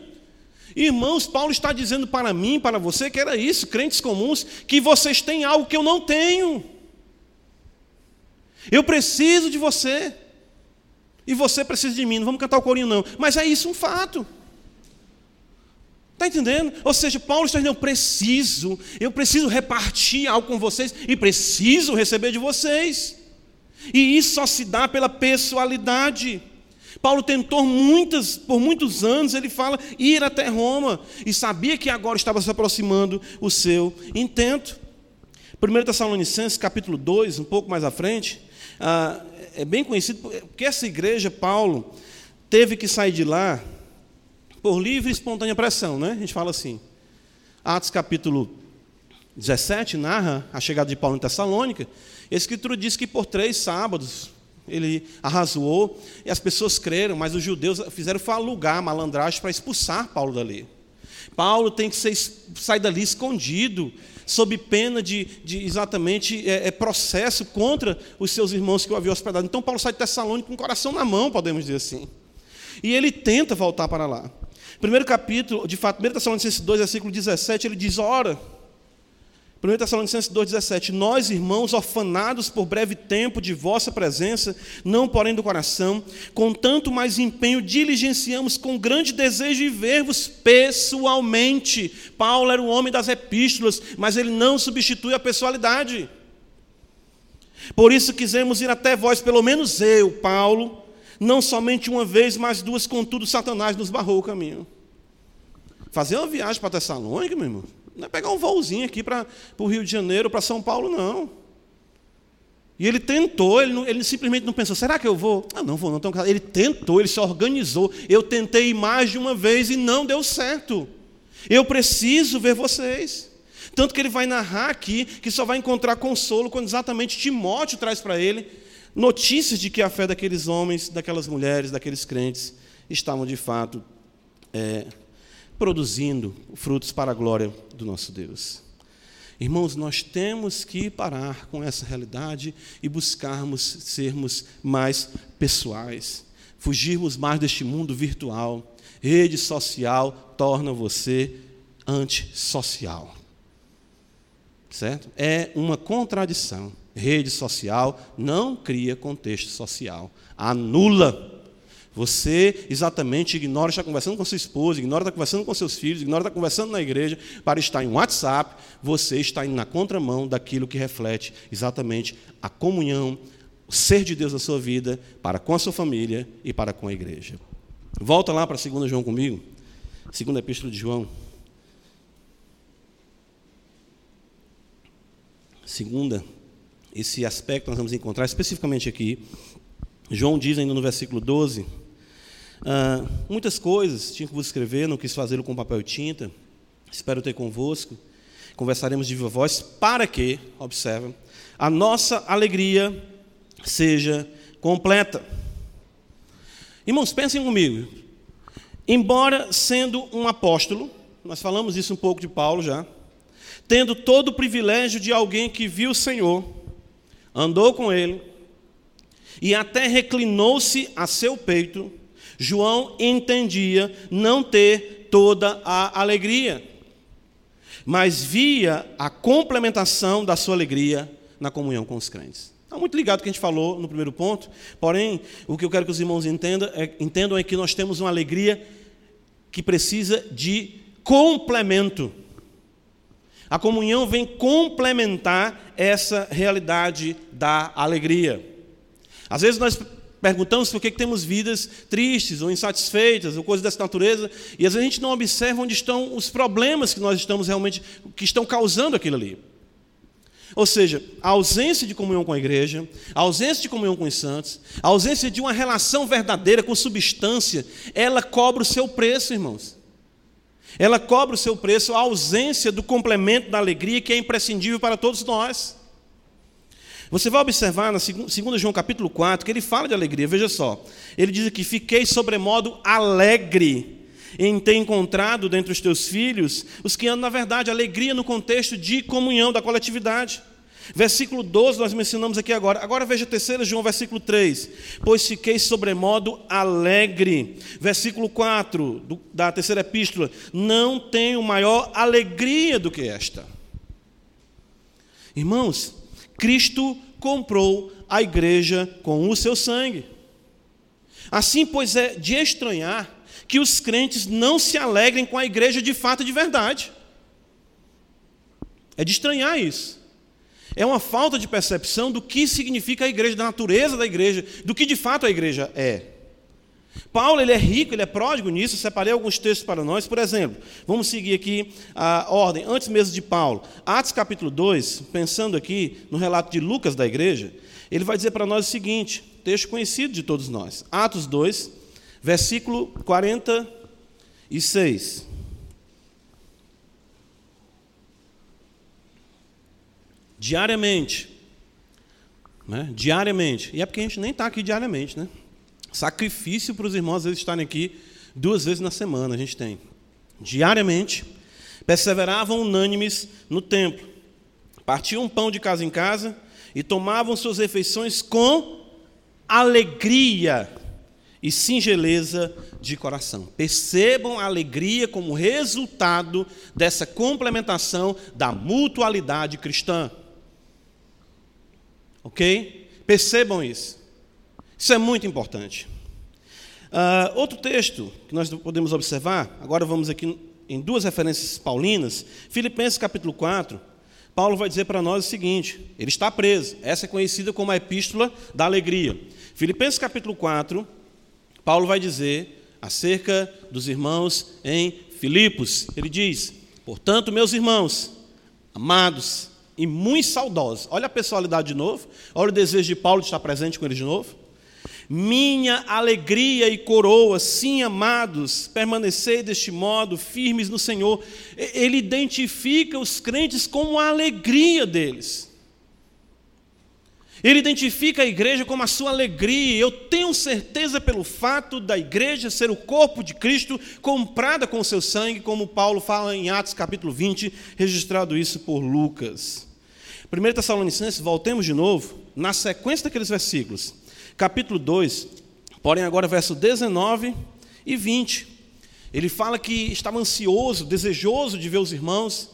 Irmãos, Paulo está dizendo para mim, para você, que era isso, crentes comuns, que vocês têm algo que eu não tenho. Eu preciso de você. E você precisa de mim. Não vamos cantar o corinho, não. Mas é isso um fato. Está entendendo? Ou seja, Paulo está dizendo: eu preciso, eu preciso repartir algo com vocês e preciso receber de vocês. E isso só se dá pela pessoalidade. Paulo tentou muitas, por muitos anos, ele fala, ir até Roma, e sabia que agora estava se aproximando o seu intento. 1 Tessalonicenses, capítulo 2, um pouco mais à frente, ah, é bem conhecido, porque essa igreja, Paulo, teve que sair de lá por livre e espontânea pressão, né? A gente fala assim. Atos capítulo 17 narra a chegada de Paulo em Tessalônica. A escritura diz que por três sábados ele arrasou e as pessoas creram, mas os judeus fizeram falugar, malandragem para expulsar Paulo dali. Paulo tem que ser, sair dali escondido, sob pena de, de exatamente é, é, processo contra os seus irmãos que o haviam hospedado. Então Paulo sai de Tessalônica com o coração na mão, podemos dizer assim. E ele tenta voltar para lá. Primeiro capítulo, de fato, 1 Tessalonicenses 2, versículo 17, ele diz: Ora, 1 Tessalonicenses 2,17: Nós, irmãos, orfanados por breve tempo de vossa presença, não porém do coração, com tanto mais empenho diligenciamos com grande desejo de ver-vos pessoalmente. Paulo era o homem das epístolas, mas ele não substitui a pessoalidade. Por isso quisemos ir até vós, pelo menos eu, Paulo, não somente uma vez, mas duas, contudo, Satanás nos barrou o caminho. Fazer uma viagem para Tessalônica, meu irmão, não é pegar um voozinho aqui para o Rio de Janeiro, para São Paulo, não. E ele tentou, ele, não, ele, simplesmente não pensou, será que eu vou? Ah, não vou, não. Então, ele tentou, ele se organizou. Eu tentei mais de uma vez e não deu certo. Eu preciso ver vocês. Tanto que ele vai narrar aqui que só vai encontrar consolo quando exatamente Timóteo traz para ele notícias de que a fé daqueles homens, daquelas mulheres, daqueles crentes estavam de fato é, produzindo frutos para a glória do nosso Deus. Irmãos, nós temos que parar com essa realidade e buscarmos sermos mais pessoais, fugirmos mais deste mundo virtual. Rede social torna você antissocial. Certo? É uma contradição. Rede social não cria contexto social, anula você exatamente ignora estar conversando com sua esposa, ignora estar conversando com seus filhos, ignora estar conversando na igreja para estar em WhatsApp. Você está indo na contramão daquilo que reflete exatamente a comunhão, o ser de Deus na sua vida, para com a sua família e para com a igreja. Volta lá para 2 João comigo, segunda epístola de João. Segunda, esse aspecto nós vamos encontrar especificamente aqui João diz ainda no versículo 12: ah, muitas coisas tinha que vos escrever, não quis fazê-lo com papel e tinta. Espero ter convosco. Conversaremos de viva voz para que, observa, a nossa alegria seja completa. Irmãos, pensem comigo. Embora sendo um apóstolo, nós falamos isso um pouco de Paulo já, tendo todo o privilégio de alguém que viu o Senhor, andou com ele, e até reclinou-se a seu peito, João entendia não ter toda a alegria, mas via a complementação da sua alegria na comunhão com os crentes. Está muito ligado ao que a gente falou no primeiro ponto, porém, o que eu quero que os irmãos entendam é, entendam é que nós temos uma alegria que precisa de complemento. A comunhão vem complementar essa realidade da alegria. Às vezes nós perguntamos por que temos vidas tristes ou insatisfeitas ou coisas dessa natureza, e às vezes a gente não observa onde estão os problemas que nós estamos realmente, que estão causando aquilo ali. Ou seja, a ausência de comunhão com a igreja, a ausência de comunhão com os santos, a ausência de uma relação verdadeira com substância, ela cobra o seu preço, irmãos. Ela cobra o seu preço, a ausência do complemento da alegria que é imprescindível para todos nós. Você vai observar na 2 João capítulo 4 que ele fala de alegria, veja só. Ele diz aqui: Fiquei sobremodo alegre em ter encontrado dentre os teus filhos os que andam na verdade, alegria no contexto de comunhão, da coletividade. Versículo 12, nós mencionamos aqui agora. Agora veja 3 João, versículo 3. Pois fiquei sobremodo alegre. Versículo 4 do, da terceira epístola. Não tenho maior alegria do que esta. Irmãos, Cristo comprou a igreja com o seu sangue. Assim, pois, é de estranhar que os crentes não se alegrem com a igreja de fato e de verdade. É de estranhar isso. É uma falta de percepção do que significa a igreja, da natureza da igreja, do que de fato a igreja é. Paulo ele é rico, ele é pródigo nisso. Separei alguns textos para nós. Por exemplo, vamos seguir aqui a ordem, antes mesmo de Paulo. Atos capítulo 2, pensando aqui no relato de Lucas da igreja, ele vai dizer para nós o seguinte: texto conhecido de todos nós. Atos 2, versículo 46. Diariamente. Né? Diariamente. E é porque a gente nem está aqui diariamente, né? Sacrifício para os irmãos às vezes estarem aqui duas vezes na semana, a gente tem. Diariamente, perseveravam unânimes no templo, partiam pão de casa em casa e tomavam suas refeições com alegria e singeleza de coração. Percebam a alegria como resultado dessa complementação da mutualidade cristã. Ok? Percebam isso. Isso é muito importante. Uh, outro texto que nós podemos observar, agora vamos aqui em duas referências paulinas, Filipenses capítulo 4, Paulo vai dizer para nós o seguinte: ele está preso, essa é conhecida como a epístola da alegria. Filipenses capítulo 4, Paulo vai dizer acerca dos irmãos em Filipos. Ele diz: Portanto, meus irmãos, amados e muito saudosos, olha a personalidade de novo, olha o desejo de Paulo de estar presente com eles de novo minha alegria e coroa, sim, amados, permanecei deste modo, firmes no Senhor. Ele identifica os crentes como a alegria deles. Ele identifica a igreja como a sua alegria. Eu tenho certeza pelo fato da igreja ser o corpo de Cristo comprada com o seu sangue, como Paulo fala em Atos capítulo 20, registrado isso por Lucas. 1 Tessalonicenses, voltemos de novo, na sequência daqueles versículos capítulo 2, porém agora verso 19 e 20. Ele fala que estava ansioso, desejoso de ver os irmãos,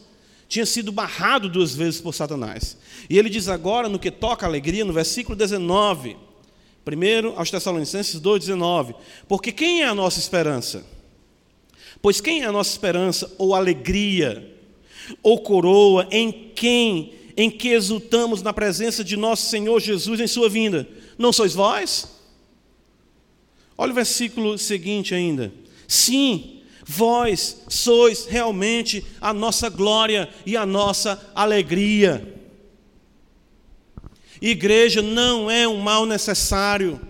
tinha sido barrado duas vezes por Satanás. E ele diz agora, no que toca a alegria, no versículo 19, primeiro aos Tessalonicenses 2,19: Porque quem é a nossa esperança? Pois quem é a nossa esperança, ou alegria, ou coroa, em quem, em que exultamos na presença de nosso Senhor Jesus em sua vinda? Não sois vós? Olha o versículo seguinte ainda. Sim, vós sois realmente a nossa glória e a nossa alegria. Igreja não é um mal necessário.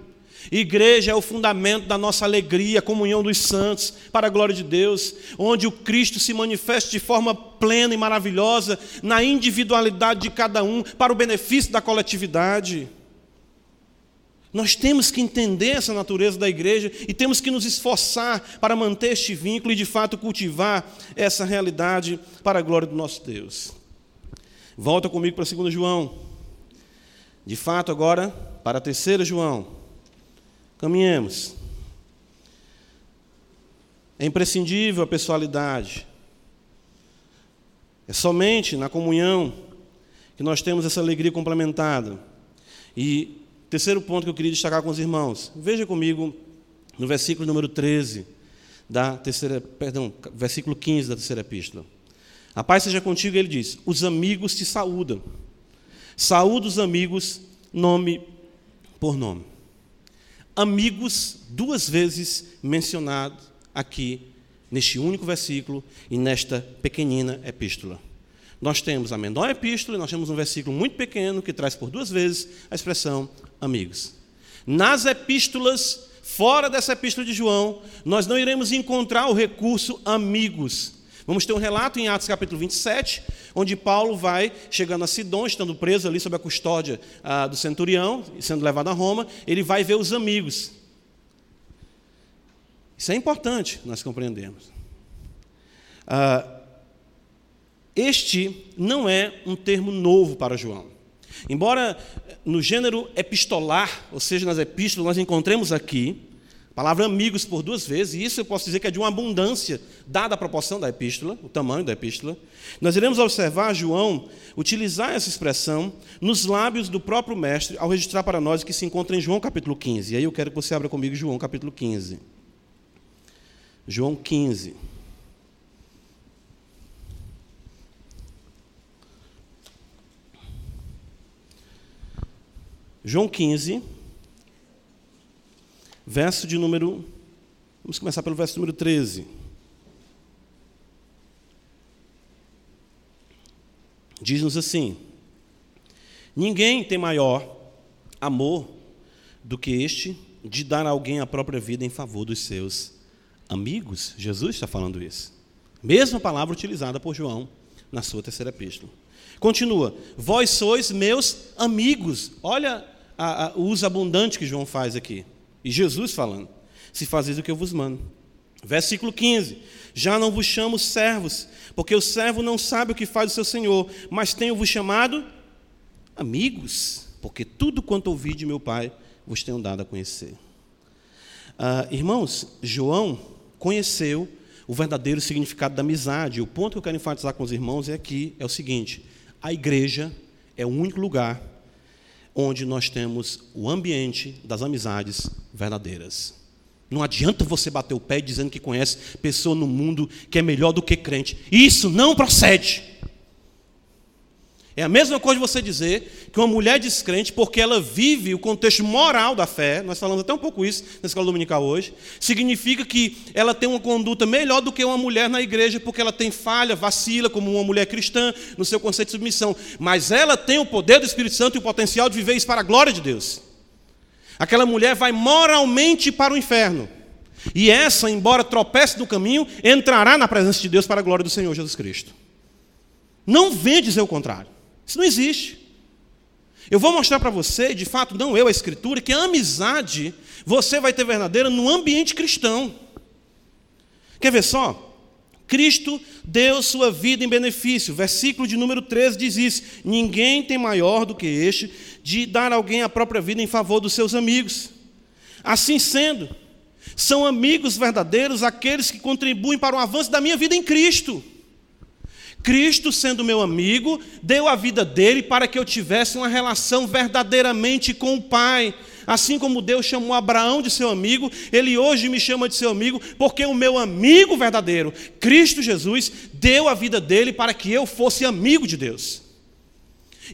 Igreja é o fundamento da nossa alegria, comunhão dos santos, para a glória de Deus, onde o Cristo se manifesta de forma plena e maravilhosa na individualidade de cada um, para o benefício da coletividade. Nós temos que entender essa natureza da igreja e temos que nos esforçar para manter este vínculo e, de fato, cultivar essa realidade para a glória do nosso Deus. Volta comigo para 2 João. De fato, agora, para a terceira João. Caminhemos. É imprescindível a pessoalidade. É somente na comunhão que nós temos essa alegria complementada. E Terceiro ponto que eu queria destacar com os irmãos. Veja comigo no versículo número 13 da terceira, perdão, versículo 15 da terceira epístola. A paz seja contigo, ele diz: Os amigos te saúdam. Saúda os amigos, nome por nome. Amigos, duas vezes mencionado aqui, neste único versículo e nesta pequenina epístola. Nós temos a menor epístola e nós temos um versículo muito pequeno que traz por duas vezes a expressão amigos. Nas epístolas, fora dessa epístola de João, nós não iremos encontrar o recurso amigos. Vamos ter um relato em Atos capítulo 27, onde Paulo vai chegando a Sidon, estando preso ali sob a custódia ah, do centurião, sendo levado a Roma, ele vai ver os amigos. Isso é importante nós compreendemos. Ah, este não é um termo novo para João. Embora no gênero epistolar, ou seja, nas epístolas, nós encontremos aqui palavra amigos por duas vezes, e isso eu posso dizer que é de uma abundância, dada a proporção da epístola, o tamanho da epístola. Nós iremos observar João utilizar essa expressão nos lábios do próprio mestre ao registrar para nós que se encontra em João capítulo 15. E aí eu quero que você abra comigo João capítulo 15. João 15. João 15, verso de número. Vamos começar pelo verso número 13. Diz-nos assim: Ninguém tem maior amor do que este de dar a alguém a própria vida em favor dos seus amigos. Jesus está falando isso. Mesma palavra utilizada por João na sua terceira epístola. Continua: Vós sois meus amigos. Olha o uso abundante que João faz aqui. E Jesus falando: Se fazeis o que eu vos mando. Versículo 15: Já não vos chamo servos, porque o servo não sabe o que faz o seu senhor, mas tenho-vos chamado amigos, porque tudo quanto ouvi de meu Pai vos tenho dado a conhecer. Ah, irmãos, João conheceu o verdadeiro significado da amizade. O ponto que eu quero enfatizar com os irmãos é aqui é o seguinte: a igreja é o único lugar onde nós temos o ambiente das amizades verdadeiras. Não adianta você bater o pé dizendo que conhece pessoa no mundo que é melhor do que crente. Isso não procede. É a mesma coisa você dizer que uma mulher descrente, porque ela vive o contexto moral da fé, nós falamos até um pouco isso na escola dominical hoje, significa que ela tem uma conduta melhor do que uma mulher na igreja, porque ela tem falha, vacila, como uma mulher cristã, no seu conceito de submissão. Mas ela tem o poder do Espírito Santo e o potencial de viver isso para a glória de Deus. Aquela mulher vai moralmente para o inferno. E essa, embora tropece no caminho, entrará na presença de Deus para a glória do Senhor Jesus Cristo. Não vem dizer o contrário. Isso não existe. Eu vou mostrar para você, de fato, não eu, a Escritura, que a amizade você vai ter verdadeira no ambiente cristão. Quer ver só? Cristo deu sua vida em benefício. Versículo de número 13 diz isso: Ninguém tem maior do que este de dar alguém a própria vida em favor dos seus amigos. Assim sendo, são amigos verdadeiros aqueles que contribuem para o avanço da minha vida em Cristo. Cristo, sendo meu amigo, deu a vida dele para que eu tivesse uma relação verdadeiramente com o Pai. Assim como Deus chamou Abraão de seu amigo, ele hoje me chama de seu amigo, porque o meu amigo verdadeiro, Cristo Jesus, deu a vida dele para que eu fosse amigo de Deus.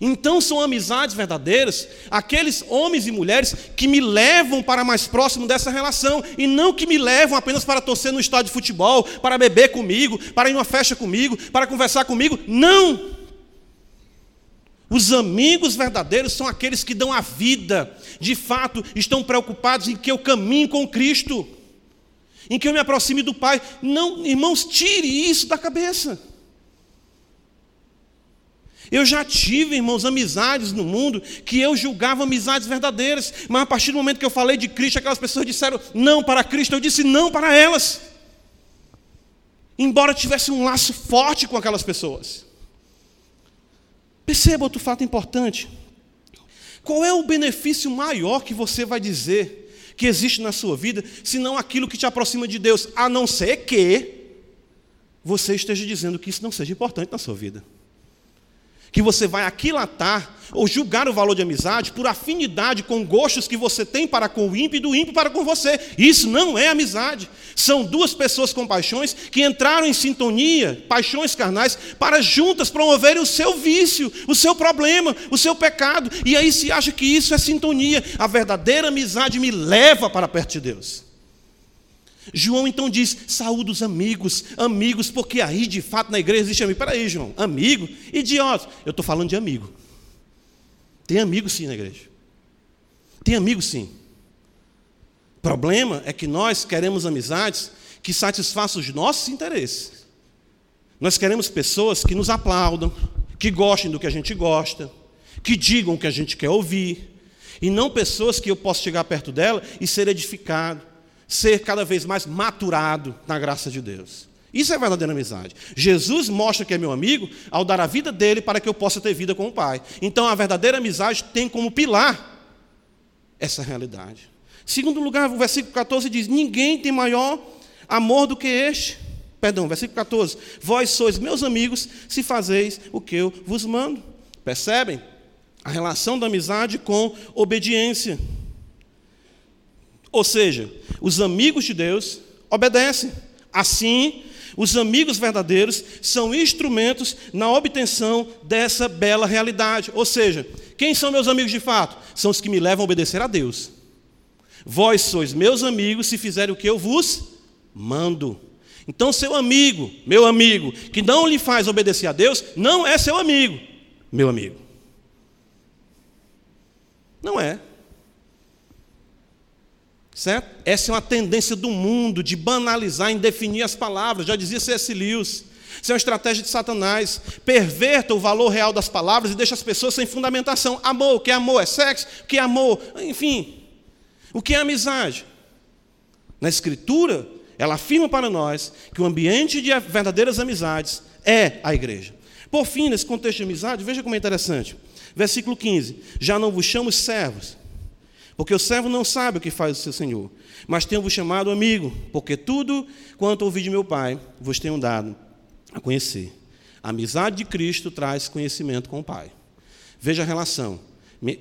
Então são amizades verdadeiras aqueles homens e mulheres que me levam para mais próximo dessa relação e não que me levam apenas para torcer no estádio de futebol, para beber comigo, para ir numa festa comigo, para conversar comigo. Não! Os amigos verdadeiros são aqueles que dão a vida, de fato, estão preocupados em que eu caminhe com Cristo, em que eu me aproxime do Pai. Não, irmãos, tire isso da cabeça. Eu já tive, irmãos, amizades no mundo que eu julgava amizades verdadeiras, mas a partir do momento que eu falei de Cristo, aquelas pessoas disseram não para Cristo, eu disse não para elas. Embora tivesse um laço forte com aquelas pessoas. Perceba outro fato importante. Qual é o benefício maior que você vai dizer que existe na sua vida, se não aquilo que te aproxima de Deus, a não ser que você esteja dizendo que isso não seja importante na sua vida? Que você vai aquilatar ou julgar o valor de amizade por afinidade com gostos que você tem para com o ímpio e do ímpio para com você. Isso não é amizade. São duas pessoas com paixões que entraram em sintonia, paixões carnais, para juntas promoverem o seu vício, o seu problema, o seu pecado. E aí se acha que isso é sintonia. A verdadeira amizade me leva para perto de Deus. João então diz: saúde os amigos, amigos, porque aí de fato na igreja existe amigo. Peraí, João, amigo? Idiota. Eu estou falando de amigo. Tem amigo sim na igreja. Tem amigo sim. Problema é que nós queremos amizades que satisfaçam os nossos interesses. Nós queremos pessoas que nos aplaudam, que gostem do que a gente gosta, que digam o que a gente quer ouvir, e não pessoas que eu posso chegar perto dela e ser edificado ser cada vez mais maturado na graça de Deus. Isso é verdadeira amizade. Jesus mostra que é meu amigo ao dar a vida dele para que eu possa ter vida com o Pai. Então a verdadeira amizade tem como pilar essa realidade. Segundo lugar, o versículo 14 diz: Ninguém tem maior amor do que este. Perdão, versículo 14: Vós sois meus amigos se fazeis o que eu vos mando. Percebem? A relação da amizade com obediência. Ou seja, os amigos de Deus obedecem. Assim, os amigos verdadeiros são instrumentos na obtenção dessa bela realidade. Ou seja, quem são meus amigos de fato? São os que me levam a obedecer a Deus. Vós sois meus amigos se fizerem o que eu vos mando. Então, seu amigo, meu amigo, que não lhe faz obedecer a Deus, não é seu amigo, meu amigo. Não é. Certo? Essa é uma tendência do mundo de banalizar, em definir as palavras. Já dizia C.S. Lewis. Isso é uma estratégia de Satanás. Perverta o valor real das palavras e deixa as pessoas sem fundamentação. Amor, o que é amor? É sexo? O que é amor? Enfim. O que é amizade? Na Escritura, ela afirma para nós que o ambiente de verdadeiras amizades é a igreja. Por fim, nesse contexto de amizade, veja como é interessante. Versículo 15: Já não vos chamo servos, porque o servo não sabe o que faz o seu senhor, mas tenho-vos chamado amigo, porque tudo quanto ouvi de meu Pai vos tenho dado a conhecer. A amizade de Cristo traz conhecimento com o Pai. Veja a relação. Me,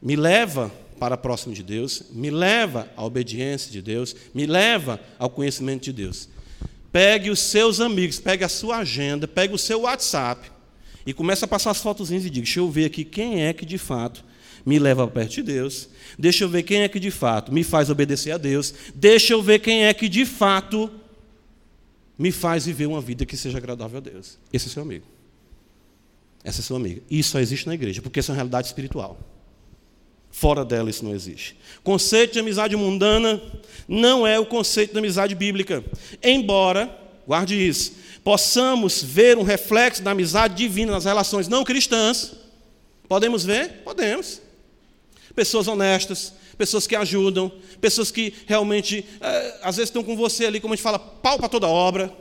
me leva para próximo de Deus, me leva à obediência de Deus, me leva ao conhecimento de Deus. Pegue os seus amigos, pegue a sua agenda, pegue o seu WhatsApp e comece a passar as fotozinhas e diga: deixa eu ver aqui quem é que de fato me leva perto de Deus, deixa eu ver quem é que de fato me faz obedecer a Deus, deixa eu ver quem é que de fato me faz viver uma vida que seja agradável a Deus. Esse é seu amigo. Essa é sua amiga. Isso só existe na igreja, porque isso é uma realidade espiritual. Fora dela isso não existe. Conceito de amizade mundana não é o conceito de amizade bíblica. Embora, guarde isso, possamos ver um reflexo da amizade divina nas relações não cristãs. Podemos ver? Podemos. Pessoas honestas, pessoas que ajudam, pessoas que realmente, é, às vezes, estão com você ali, como a gente fala, pau para toda obra.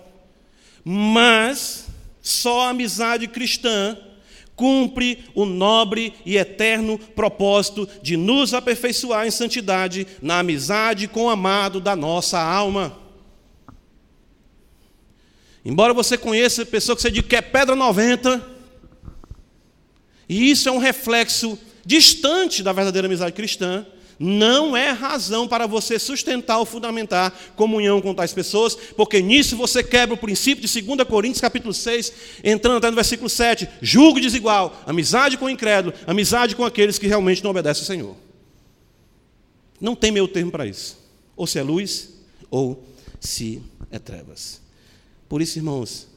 Mas só a amizade cristã cumpre o nobre e eterno propósito de nos aperfeiçoar em santidade na amizade com o amado da nossa alma. Embora você conheça pessoa que você diz que é pedra 90, e isso é um reflexo distante da verdadeira amizade cristã, não é razão para você sustentar ou fundamentar comunhão com tais pessoas, porque nisso você quebra o princípio de 2 Coríntios capítulo 6, entrando até no versículo 7, julgo desigual, amizade com o incrédulo, amizade com aqueles que realmente não obedecem ao Senhor. Não tem meio termo para isso. Ou se é luz, ou se é trevas. Por isso, irmãos,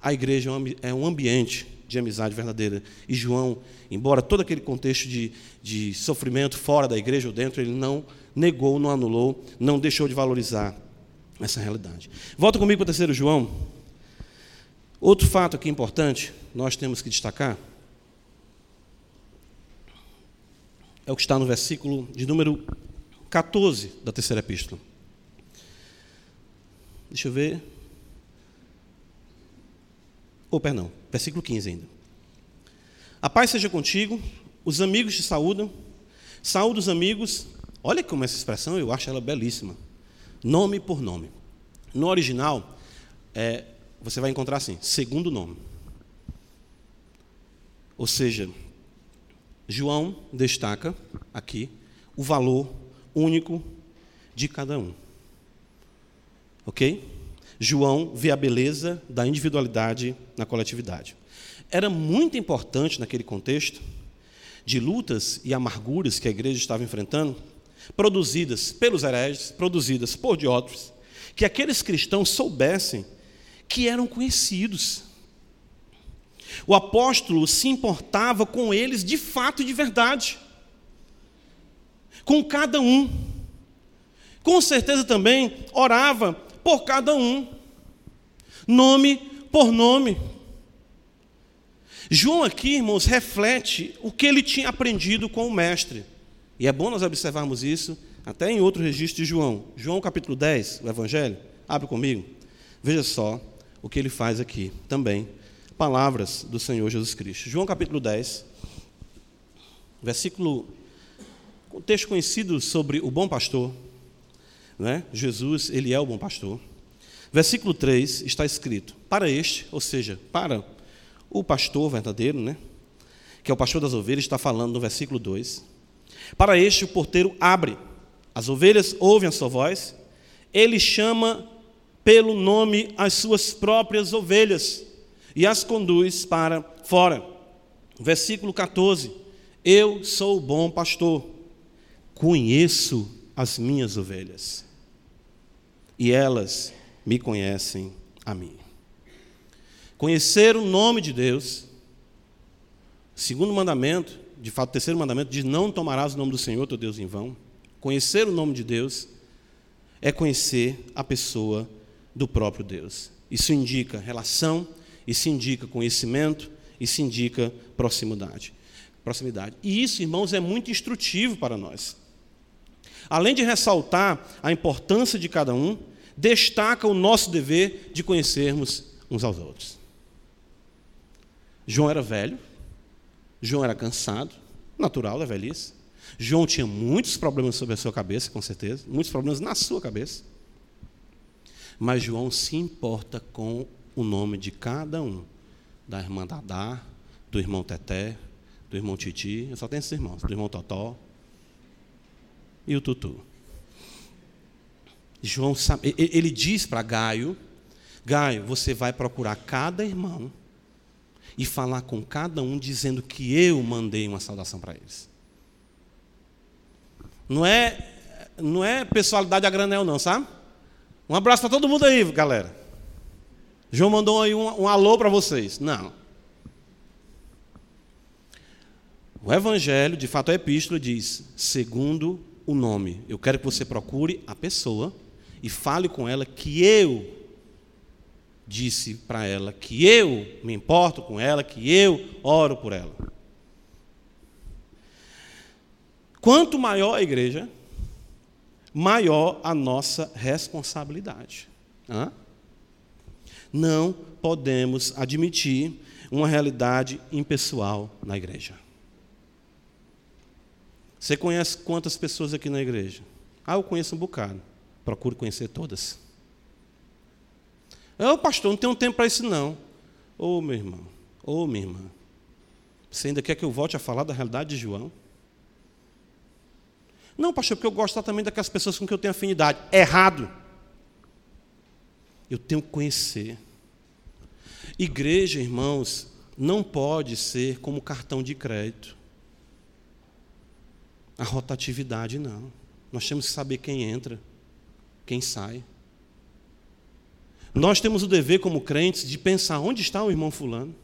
a igreja é um ambiente de amizade verdadeira. E João, embora todo aquele contexto de, de sofrimento fora da igreja ou dentro, ele não negou, não anulou, não deixou de valorizar essa realidade. Volta comigo para o terceiro João. Outro fato aqui importante, nós temos que destacar, é o que está no versículo de número 14 da terceira epístola. Deixa eu ver. Ou, oh, perdão, versículo 15 ainda. A paz seja contigo, os amigos te saúdam, saúde os amigos. Olha como essa expressão, eu acho ela belíssima. Nome por nome. No original, é, você vai encontrar assim, segundo nome. Ou seja, João destaca aqui o valor único de cada um. Ok? João vê a beleza da individualidade na coletividade. Era muito importante naquele contexto de lutas e amarguras que a igreja estava enfrentando, produzidas pelos hereges, produzidas por Diótrefes, que aqueles cristãos soubessem que eram conhecidos. O apóstolo se importava com eles de fato e de verdade, com cada um. Com certeza também orava por cada um, nome por nome. João aqui, irmãos, reflete o que ele tinha aprendido com o mestre. E é bom nós observarmos isso até em outro registro de João. João capítulo 10, o Evangelho. Abre comigo. Veja só o que ele faz aqui também. Palavras do Senhor Jesus Cristo. João capítulo 10, versículo. Texto conhecido sobre o bom pastor. Né? Jesus, ele é o bom pastor. Versículo 3 está escrito: Para este, ou seja, para o pastor verdadeiro, né? Que é o pastor das ovelhas, está falando no versículo 2. Para este o porteiro abre, as ovelhas ouvem a sua voz, ele chama pelo nome as suas próprias ovelhas e as conduz para fora. Versículo 14: Eu sou o bom pastor, conheço as minhas ovelhas e elas me conhecem a mim. Conhecer o nome de Deus, segundo mandamento, de fato, terceiro mandamento diz: Não tomarás o nome do Senhor teu Deus em vão. Conhecer o nome de Deus é conhecer a pessoa do próprio Deus. Isso indica relação, isso indica conhecimento, isso indica proximidade. Proximidade. E isso, irmãos, é muito instrutivo para nós. Além de ressaltar a importância de cada um, destaca o nosso dever de conhecermos uns aos outros. João era velho, João era cansado, natural da velhice. João tinha muitos problemas sobre a sua cabeça, com certeza, muitos problemas na sua cabeça. Mas João se importa com o nome de cada um, da irmã Dadá, do irmão Teté, do irmão Titi, eu só tenho esses irmãos, do irmão Totó e o Tutu. João ele diz para Gaio, Gaio, você vai procurar cada irmão e falar com cada um dizendo que eu mandei uma saudação para eles. Não é, não é pessoalidade a granel, não, sabe? Um abraço para todo mundo aí, galera. João mandou aí um, um alô para vocês. Não. O Evangelho, de fato a epístola, diz: segundo o nome. Eu quero que você procure a pessoa e fale com ela que eu disse para ela que eu me importo com ela, que eu oro por ela. Quanto maior a igreja, maior a nossa responsabilidade. Hã? Não podemos admitir uma realidade impessoal na igreja. Você conhece quantas pessoas aqui na igreja? Ah, eu conheço um bocado. Procure conhecer todas. Oh, pastor, não tenho tempo para isso não. Ô, oh, meu irmão, ô, oh, minha irmã, você ainda quer que eu volte a falar da realidade de João? Não, pastor, porque eu gosto também daquelas pessoas com quem eu tenho afinidade. Errado. Eu tenho que conhecer. Igreja, irmãos, não pode ser como cartão de crédito. A rotatividade, não. Nós temos que saber quem entra, quem sai. Nós temos o dever, como crentes, de pensar onde está o irmão Fulano,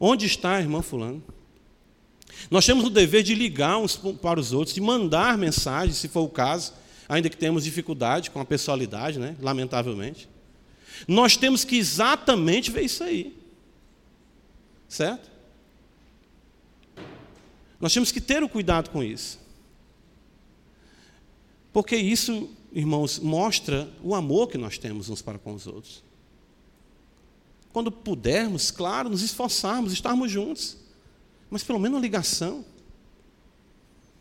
onde está a irmã Fulano. Nós temos o dever de ligar uns para os outros, de mandar mensagens, se for o caso, ainda que temos dificuldade com a pessoalidade, né? lamentavelmente. Nós temos que exatamente ver isso aí. Certo? Nós temos que ter o cuidado com isso. Porque isso irmãos, mostra o amor que nós temos uns para com os outros. Quando pudermos, claro, nos esforçarmos, estarmos juntos, mas pelo menos uma ligação.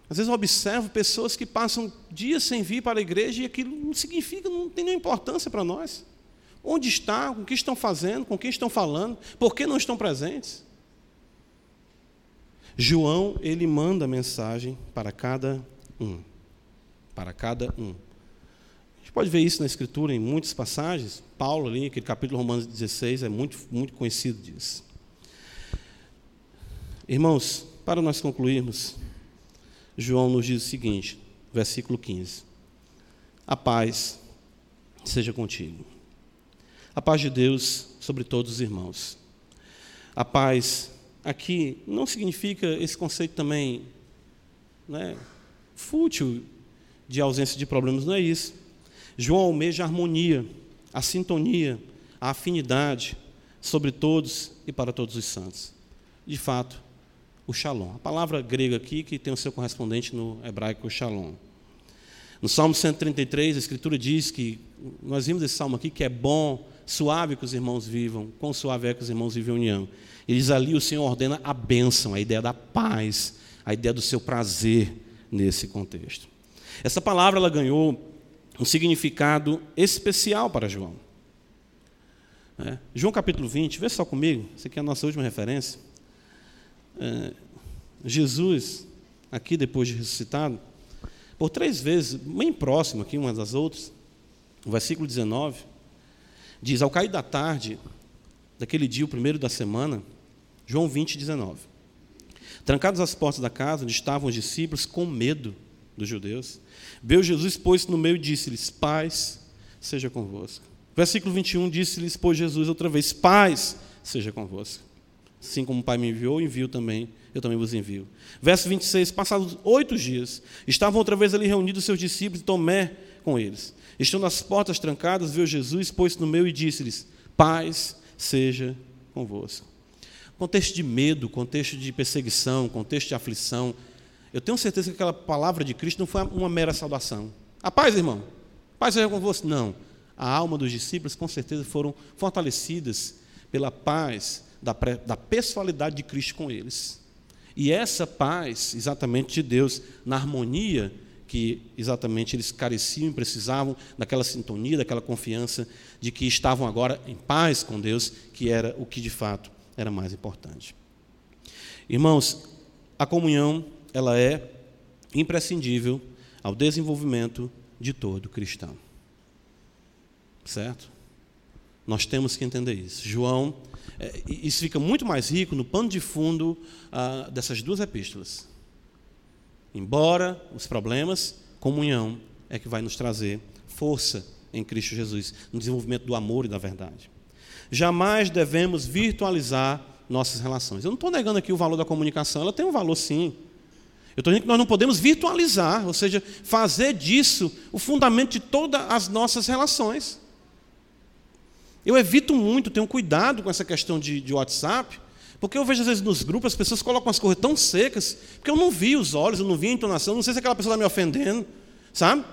Às vezes eu observo pessoas que passam dias sem vir para a igreja e aquilo não significa, não tem nenhuma importância para nós. Onde está, o que estão fazendo, com quem estão falando, por que não estão presentes? João, ele manda mensagem para cada um. Para cada um pode ver isso na Escritura em muitas passagens. Paulo, ali, aquele capítulo Romanos 16, é muito, muito conhecido disso. Irmãos, para nós concluirmos, João nos diz o seguinte, versículo 15: A paz seja contigo. A paz de Deus sobre todos os irmãos. A paz aqui não significa esse conceito também né, fútil de ausência de problemas, não é isso. João almeja a harmonia, a sintonia, a afinidade sobre todos e para todos os santos. De fato, o shalom. A palavra grega aqui que tem o seu correspondente no hebraico, shalom. No Salmo 133, a Escritura diz que, nós vimos esse salmo aqui, que é bom, suave que os irmãos vivam, quão suave é que os irmãos vivem em união. E diz ali, o Senhor ordena a bênção, a ideia da paz, a ideia do seu prazer nesse contexto. Essa palavra ela ganhou um significado especial para João. É, João capítulo 20, vê só comigo, isso aqui é a nossa última referência. É, Jesus, aqui depois de ressuscitado, por três vezes, bem próximo aqui umas das outras, o versículo 19, diz: Ao cair da tarde, daquele dia, o primeiro da semana, João 20, 19. Trancados as portas da casa, onde estavam os discípulos, com medo dos judeus, Veio Jesus, pôs-se no meio e disse-lhes: Paz seja convosco. Versículo 21 disse-lhes, pois Jesus outra vez: Paz seja convosco. Assim como o Pai me enviou, envio também, eu também vos envio. Verso 26, passados oito dias, estavam outra vez ali reunidos seus discípulos e Tomé com eles. Estando as portas trancadas, veio Jesus, pôs-se no meio e disse-lhes: Paz seja convosco. Contexto de medo, contexto de perseguição, contexto de aflição, eu tenho certeza que aquela palavra de Cristo não foi uma mera saudação. A paz, irmão. Paz seja com você. Não. a alma dos discípulos com certeza foram fortalecidas pela paz da, da pessoalidade de Cristo com eles. E essa paz, exatamente de Deus, na harmonia que exatamente eles careciam e precisavam daquela sintonia, daquela confiança de que estavam agora em paz com Deus, que era o que de fato era mais importante. Irmãos, a comunhão, ela é imprescindível ao desenvolvimento de todo cristão. Certo? Nós temos que entender isso. João, é, isso fica muito mais rico no pano de fundo ah, dessas duas epístolas. Embora os problemas, comunhão é que vai nos trazer força em Cristo Jesus, no desenvolvimento do amor e da verdade. Jamais devemos virtualizar nossas relações. Eu não estou negando aqui o valor da comunicação, ela tem um valor sim. Eu estou dizendo que nós não podemos virtualizar, ou seja, fazer disso o fundamento de todas as nossas relações. Eu evito muito, tenho cuidado com essa questão de, de WhatsApp, porque eu vejo às vezes nos grupos as pessoas colocam as coisas tão secas, porque eu não vi os olhos, eu não vi a entonação, não sei se aquela pessoa está me ofendendo, sabe?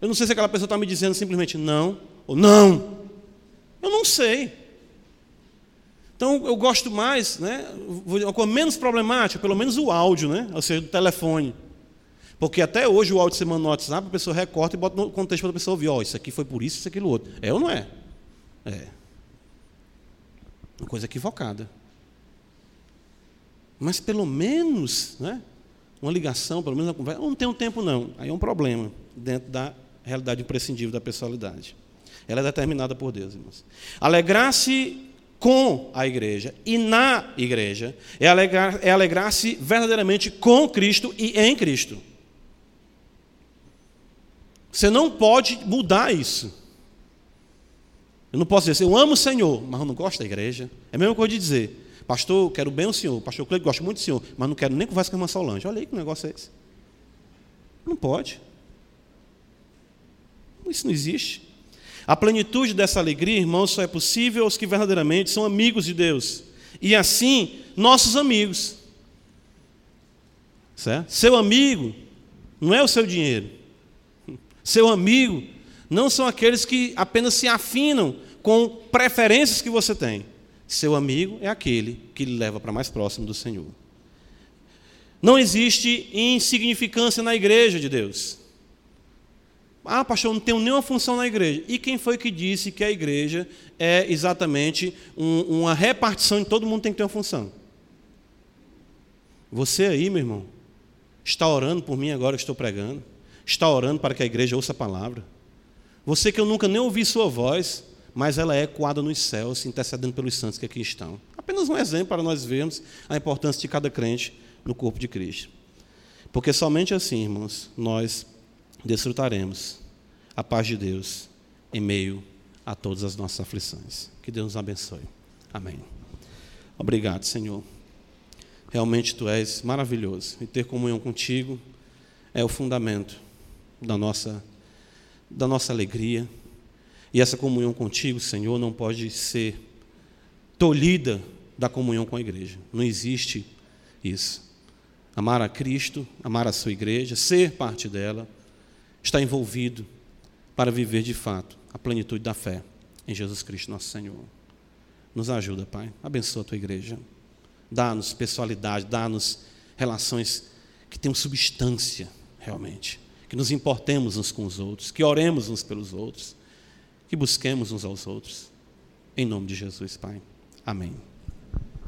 Eu não sei se aquela pessoa está me dizendo simplesmente não ou não. Eu não sei. Então eu gosto mais, né, coisa menos problemática, pelo menos o áudio, né, ou seja, do telefone. Porque até hoje o áudio manda no WhatsApp, a pessoa recorta e bota no contexto para a pessoa ouvir, ó, oh, isso aqui foi por isso, isso, aquilo outro. É ou não é? É. Uma coisa equivocada. Mas pelo menos, né, uma ligação, pelo menos uma conversa, eu não tenho tempo não. Aí é um problema dentro da realidade imprescindível da personalidade. Ela é determinada por Deus, irmãos. Alegrar-se com a igreja e na igreja é alegrar-se é alegrar verdadeiramente com Cristo e em Cristo. Você não pode mudar isso. Eu não posso dizer assim, eu amo o Senhor, mas eu não gosto da igreja. É a mesma coisa de dizer, pastor, quero bem o Senhor, pastor Cleiton, gosto muito do Senhor, mas não quero nem conversa com a irmã Solange. Olha aí que negócio é esse. Não pode. Isso não existe. A plenitude dessa alegria, irmãos, só é possível aos que verdadeiramente são amigos de Deus. E assim, nossos amigos. Certo? Seu amigo não é o seu dinheiro. Seu amigo não são aqueles que apenas se afinam com preferências que você tem. Seu amigo é aquele que lhe leva para mais próximo do Senhor. Não existe insignificância na igreja de Deus. Ah, pastor, eu não tenho nenhuma função na igreja. E quem foi que disse que a igreja é exatamente um, uma repartição de todo mundo tem que ter uma função? Você aí, meu irmão, está orando por mim agora, eu estou pregando. Está orando para que a igreja ouça a palavra. Você que eu nunca nem ouvi sua voz, mas ela é ecoada nos céus, intercedendo pelos santos que aqui estão. Apenas um exemplo para nós vermos a importância de cada crente no corpo de Cristo. Porque somente assim, irmãos, nós desfrutaremos a paz de Deus em meio a todas as nossas aflições. Que Deus nos abençoe. Amém. Obrigado, Senhor. Realmente tu és maravilhoso e ter comunhão contigo é o fundamento da nossa da nossa alegria. E essa comunhão contigo, Senhor, não pode ser tolhida da comunhão com a igreja. Não existe isso. Amar a Cristo, amar a sua igreja, ser parte dela, está envolvido para viver de fato a plenitude da fé em Jesus Cristo, nosso Senhor. Nos ajuda, Pai. Abençoa a tua igreja. Dá-nos pessoalidade, dá-nos relações que tenham substância, realmente. Que nos importemos uns com os outros, que oremos uns pelos outros, que busquemos uns aos outros. Em nome de Jesus, Pai. Amém.